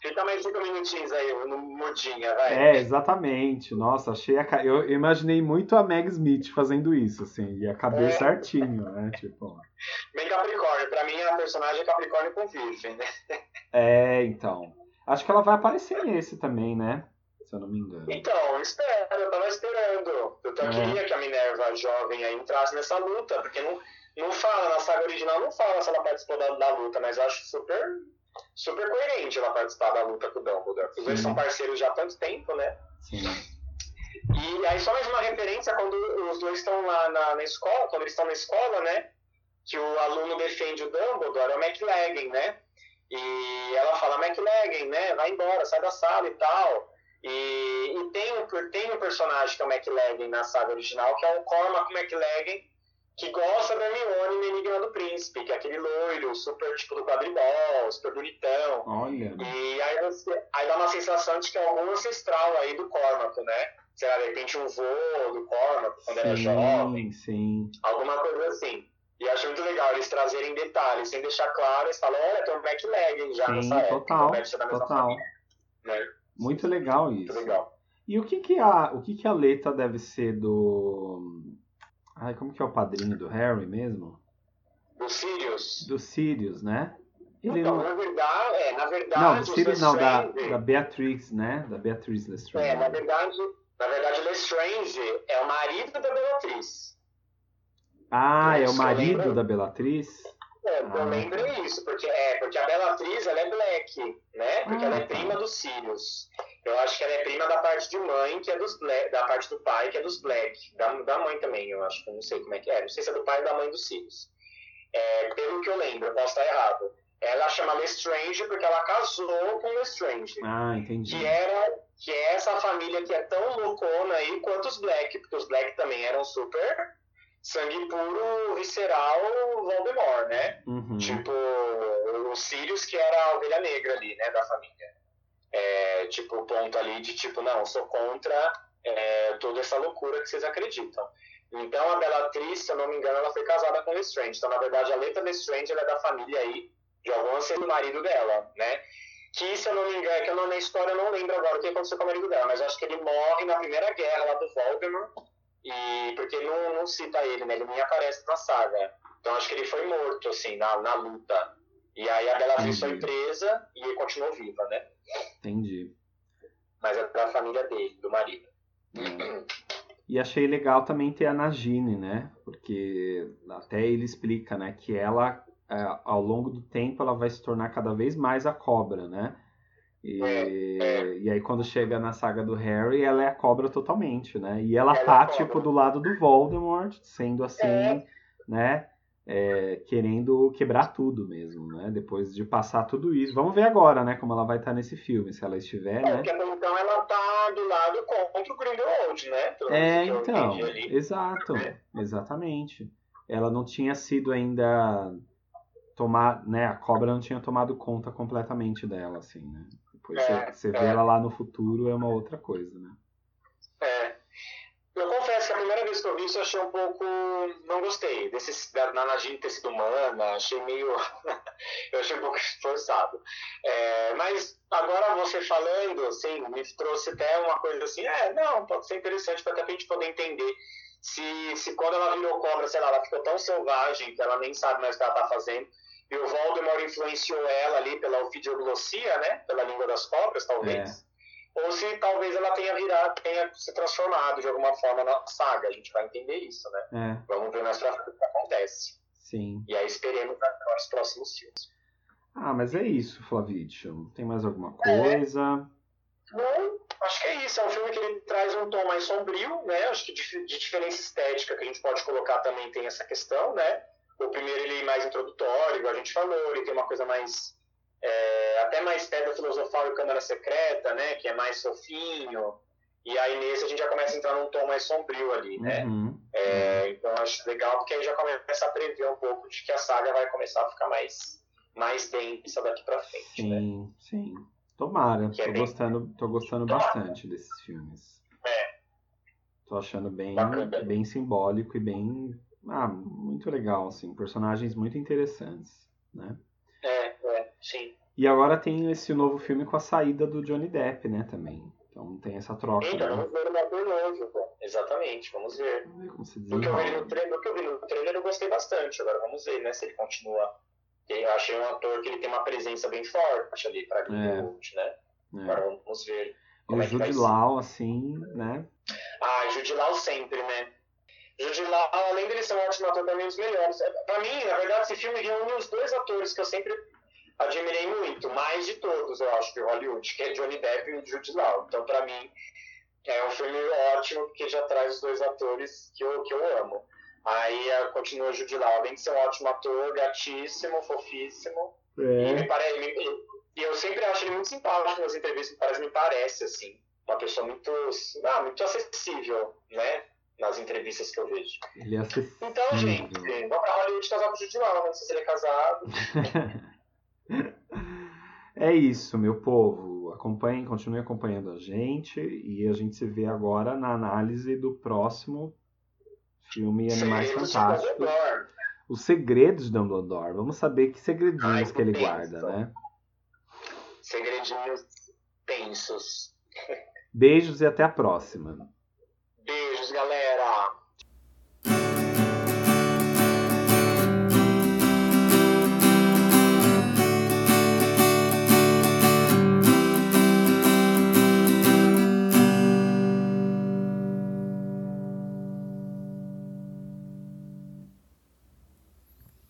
Fica mais cinco minutinhos aí, no mudinha, vai. É, exatamente. Nossa, achei a. Eu imaginei muito a Meg Smith fazendo isso, assim, e a cabeça é. certinho, né? [LAUGHS] Tipo. Bem Capricórnio. Pra mim, a personagem é Capricórnio com Virgem, né? [LAUGHS] É, então. Acho que ela vai aparecer nesse também, né? Se eu não me engano. Então, espero, eu tava esperando. Eu é. queria que a Minerva jovem aí entrasse nessa luta, porque não, não fala, na saga original não fala se ela participou da, da luta, mas acho super super coerente ela participar da luta com o Dumbledore. Os dois são parceiros já há tanto tempo, né? Sim. E aí só mais uma referência quando os dois estão lá na, na escola, quando eles estão na escola, né? Que o aluno defende o Dumbledore, é o McLaggen, né? E ela fala, McLaggen, né? Vai embora, sai da sala e tal. E, e tem, um, tem um personagem que é o McLaggen na saga original, que é o Cormac McLaggen, que gosta da Hermione no Enigma do Príncipe, que é aquele loiro, super tipo do quadribol, super bonitão. Olha. E aí, você, aí dá uma sensação de que é algum ancestral aí do Cormac, né? Sei lá, de repente um vô do Cormac quando sim, era jovem. Sim. Alguma coisa assim. E acho muito legal eles trazerem detalhes, sem deixar claro, eles falam, olha, tem um backleg já sim, nessa total, época. Total, total. né? Muito legal isso. Muito legal. E o que que a, o que que a letra deve ser do Ai, como que é o padrinho do Harry mesmo? Do Sirius. Do Sirius, né? Ele então, não... na verdade, é, na verdade... Não, do Sirius não, da, da Beatrix, né? Da Beatriz Lestrange. É, na verdade, na verdade, Lestrange é o marido da Beatriz. Ah, é o marido da Bellatrix? Eu ah. lembro isso, porque, é, porque a Bellatrix, ela é Black, né? Porque ela é tá. prima do Sirius. Eu acho que ela é prima da parte de mãe, que é dos Black, da parte do pai, que é dos Black. Da, da mãe também, eu acho. Eu não sei como é que é. Não sei se é do pai ou da mãe dos Sirius. É, pelo que eu lembro, eu posso estar errado. Ela chama Lestrange porque ela casou com Lestrange. Ah, entendi. Que, era, que é essa família que é tão loucona aí quanto os Black, porque os Black também eram super sangue puro, visceral Voldemort, né? Uhum. Tipo, o Sirius que era a ovelha negra ali, né, da família. é, tipo, o ponto ali de tipo, não, sou contra é, toda essa loucura que vocês acreditam. Então, a Bellatrix, se eu não me engano, ela foi casada com o Lestrange. Então, na verdade, a letra Lestrange ela é da família aí, de algum ser do marido dela, né? Que, se eu não me engano, que eu não, na história eu não lembro agora o que aconteceu com o marido dela, mas acho que ele morre na primeira guerra lá do Voldemort, e, porque ele não, não cita ele, né? Ele nem aparece na saga. Então, acho que ele foi morto, assim, na, na luta. E aí a Bellatrix foi presa e continuou viva, né? Entendi. Mas é da família dele, do marido. E achei legal também ter a Nagini, né? Porque até ele explica, né, que ela é, ao longo do tempo ela vai se tornar cada vez mais a cobra, né? E, é, e aí quando chega na saga do Harry, ela é a cobra totalmente, né? E ela, ela tá é tipo do lado do Voldemort, sendo assim, é. né? é, querendo quebrar tudo mesmo, né? Depois de passar tudo isso. Vamos ver agora, né? Como ela vai estar nesse filme, se ela estiver, é, né? Porque então ela tá do lado contra o Grindelwald, né? Pelo é, então. Exato. É. Exatamente. Ela não tinha sido ainda tomar, né? A cobra não tinha tomado conta completamente dela, assim, né? Depois é, você, você vê é. ela lá no futuro é uma outra coisa, né? É. Eu confesso que a primeira vez que eu vi isso eu achei um pouco. Não gostei. Desse, da Nanagine ter sido humana, achei meio. [LAUGHS] eu achei um pouco forçado. É, mas agora você falando, assim, me trouxe até uma coisa assim: é, não, pode ser interessante para a gente poder entender se, se quando ela virou cobra, sei lá, ela ficou tão selvagem que ela nem sabe mais o que ela está fazendo. E o Voldemort influenciou ela ali pela ofidioglosia, né? Pela língua das cobras, talvez. É ou se talvez ela tenha virado, tenha se transformado de alguma forma na saga. A gente vai entender isso, né? É. Vamos ver mais pra frente o que acontece. Sim. E aí esperemos para os próximos filmes. Ah, mas é isso, Flavidio. Tem mais alguma coisa? É. Não, acho que é isso. É um filme que ele traz um tom mais sombrio, né? Acho que de, de diferença estética que a gente pode colocar também tem essa questão, né? O primeiro ele é mais introdutório, igual a gente falou, ele tem uma coisa mais é, até mais Pedra Filosofal e Câmara Secreta, né, que é mais fofinho. E aí nesse a gente já começa a entrar num tom mais sombrio ali, né? Uhum. É, então acho legal porque aí já começa a prever um pouco de que a saga vai começar a ficar mais, mais densa daqui pra frente. Sim, né? sim. Tomara. Que é tô, é bem... gostando, tô gostando bastante desses filmes. É. Tô achando bem, bem simbólico e bem. Ah, muito legal, assim. Personagens muito interessantes, né? É, é, sim. E agora tem esse novo filme com a saída do Johnny Depp, né, também. Então tem essa troca. Então, né? vamos ver novo, pô. Exatamente, vamos ver. Vamos ver como se do que, eu vi no trailer, que eu vi no trailer eu gostei bastante. Agora vamos ver, né, se ele continua. Eu achei um ator que ele tem uma presença bem forte ali pra Grindelwald, é. né? É. Agora vamos ver. E o é Jude Law, assim, né? Ah, Jude Law sempre, né? Jude Law, além dele ser um ótimo ator, também é um dos melhores. É, pra mim, na verdade, esse filme reúne os dois atores que eu sempre admirei muito, mais de todos, eu acho, de Hollywood, que é Johnny Depp e Jude Law. Então, para mim, é um filme ótimo, porque já traz os dois atores que eu, que eu amo. Aí uh, continua Jude Law, além de ser um ótimo ator, gatíssimo, fofíssimo. É. E, me parece, me, e eu sempre acho ele muito simpático nas entrevistas, me parece, me parece assim, uma pessoa muito, ah, muito acessível, né? Nas entrevistas que eu vejo. Ele é acessível. Então, gente, vamos pra Hollywood casar com o Jude Law, não sei se ele é casado. [LAUGHS] É isso, meu povo. Acompanhem, continue acompanhando a gente e a gente se vê agora na análise do próximo filme Animais Fantásticos. Os segredos de Dumbledore. Vamos saber que segredinhos Ai, que ele penso. guarda, né? Segredinhos tensos. Beijos e até a próxima.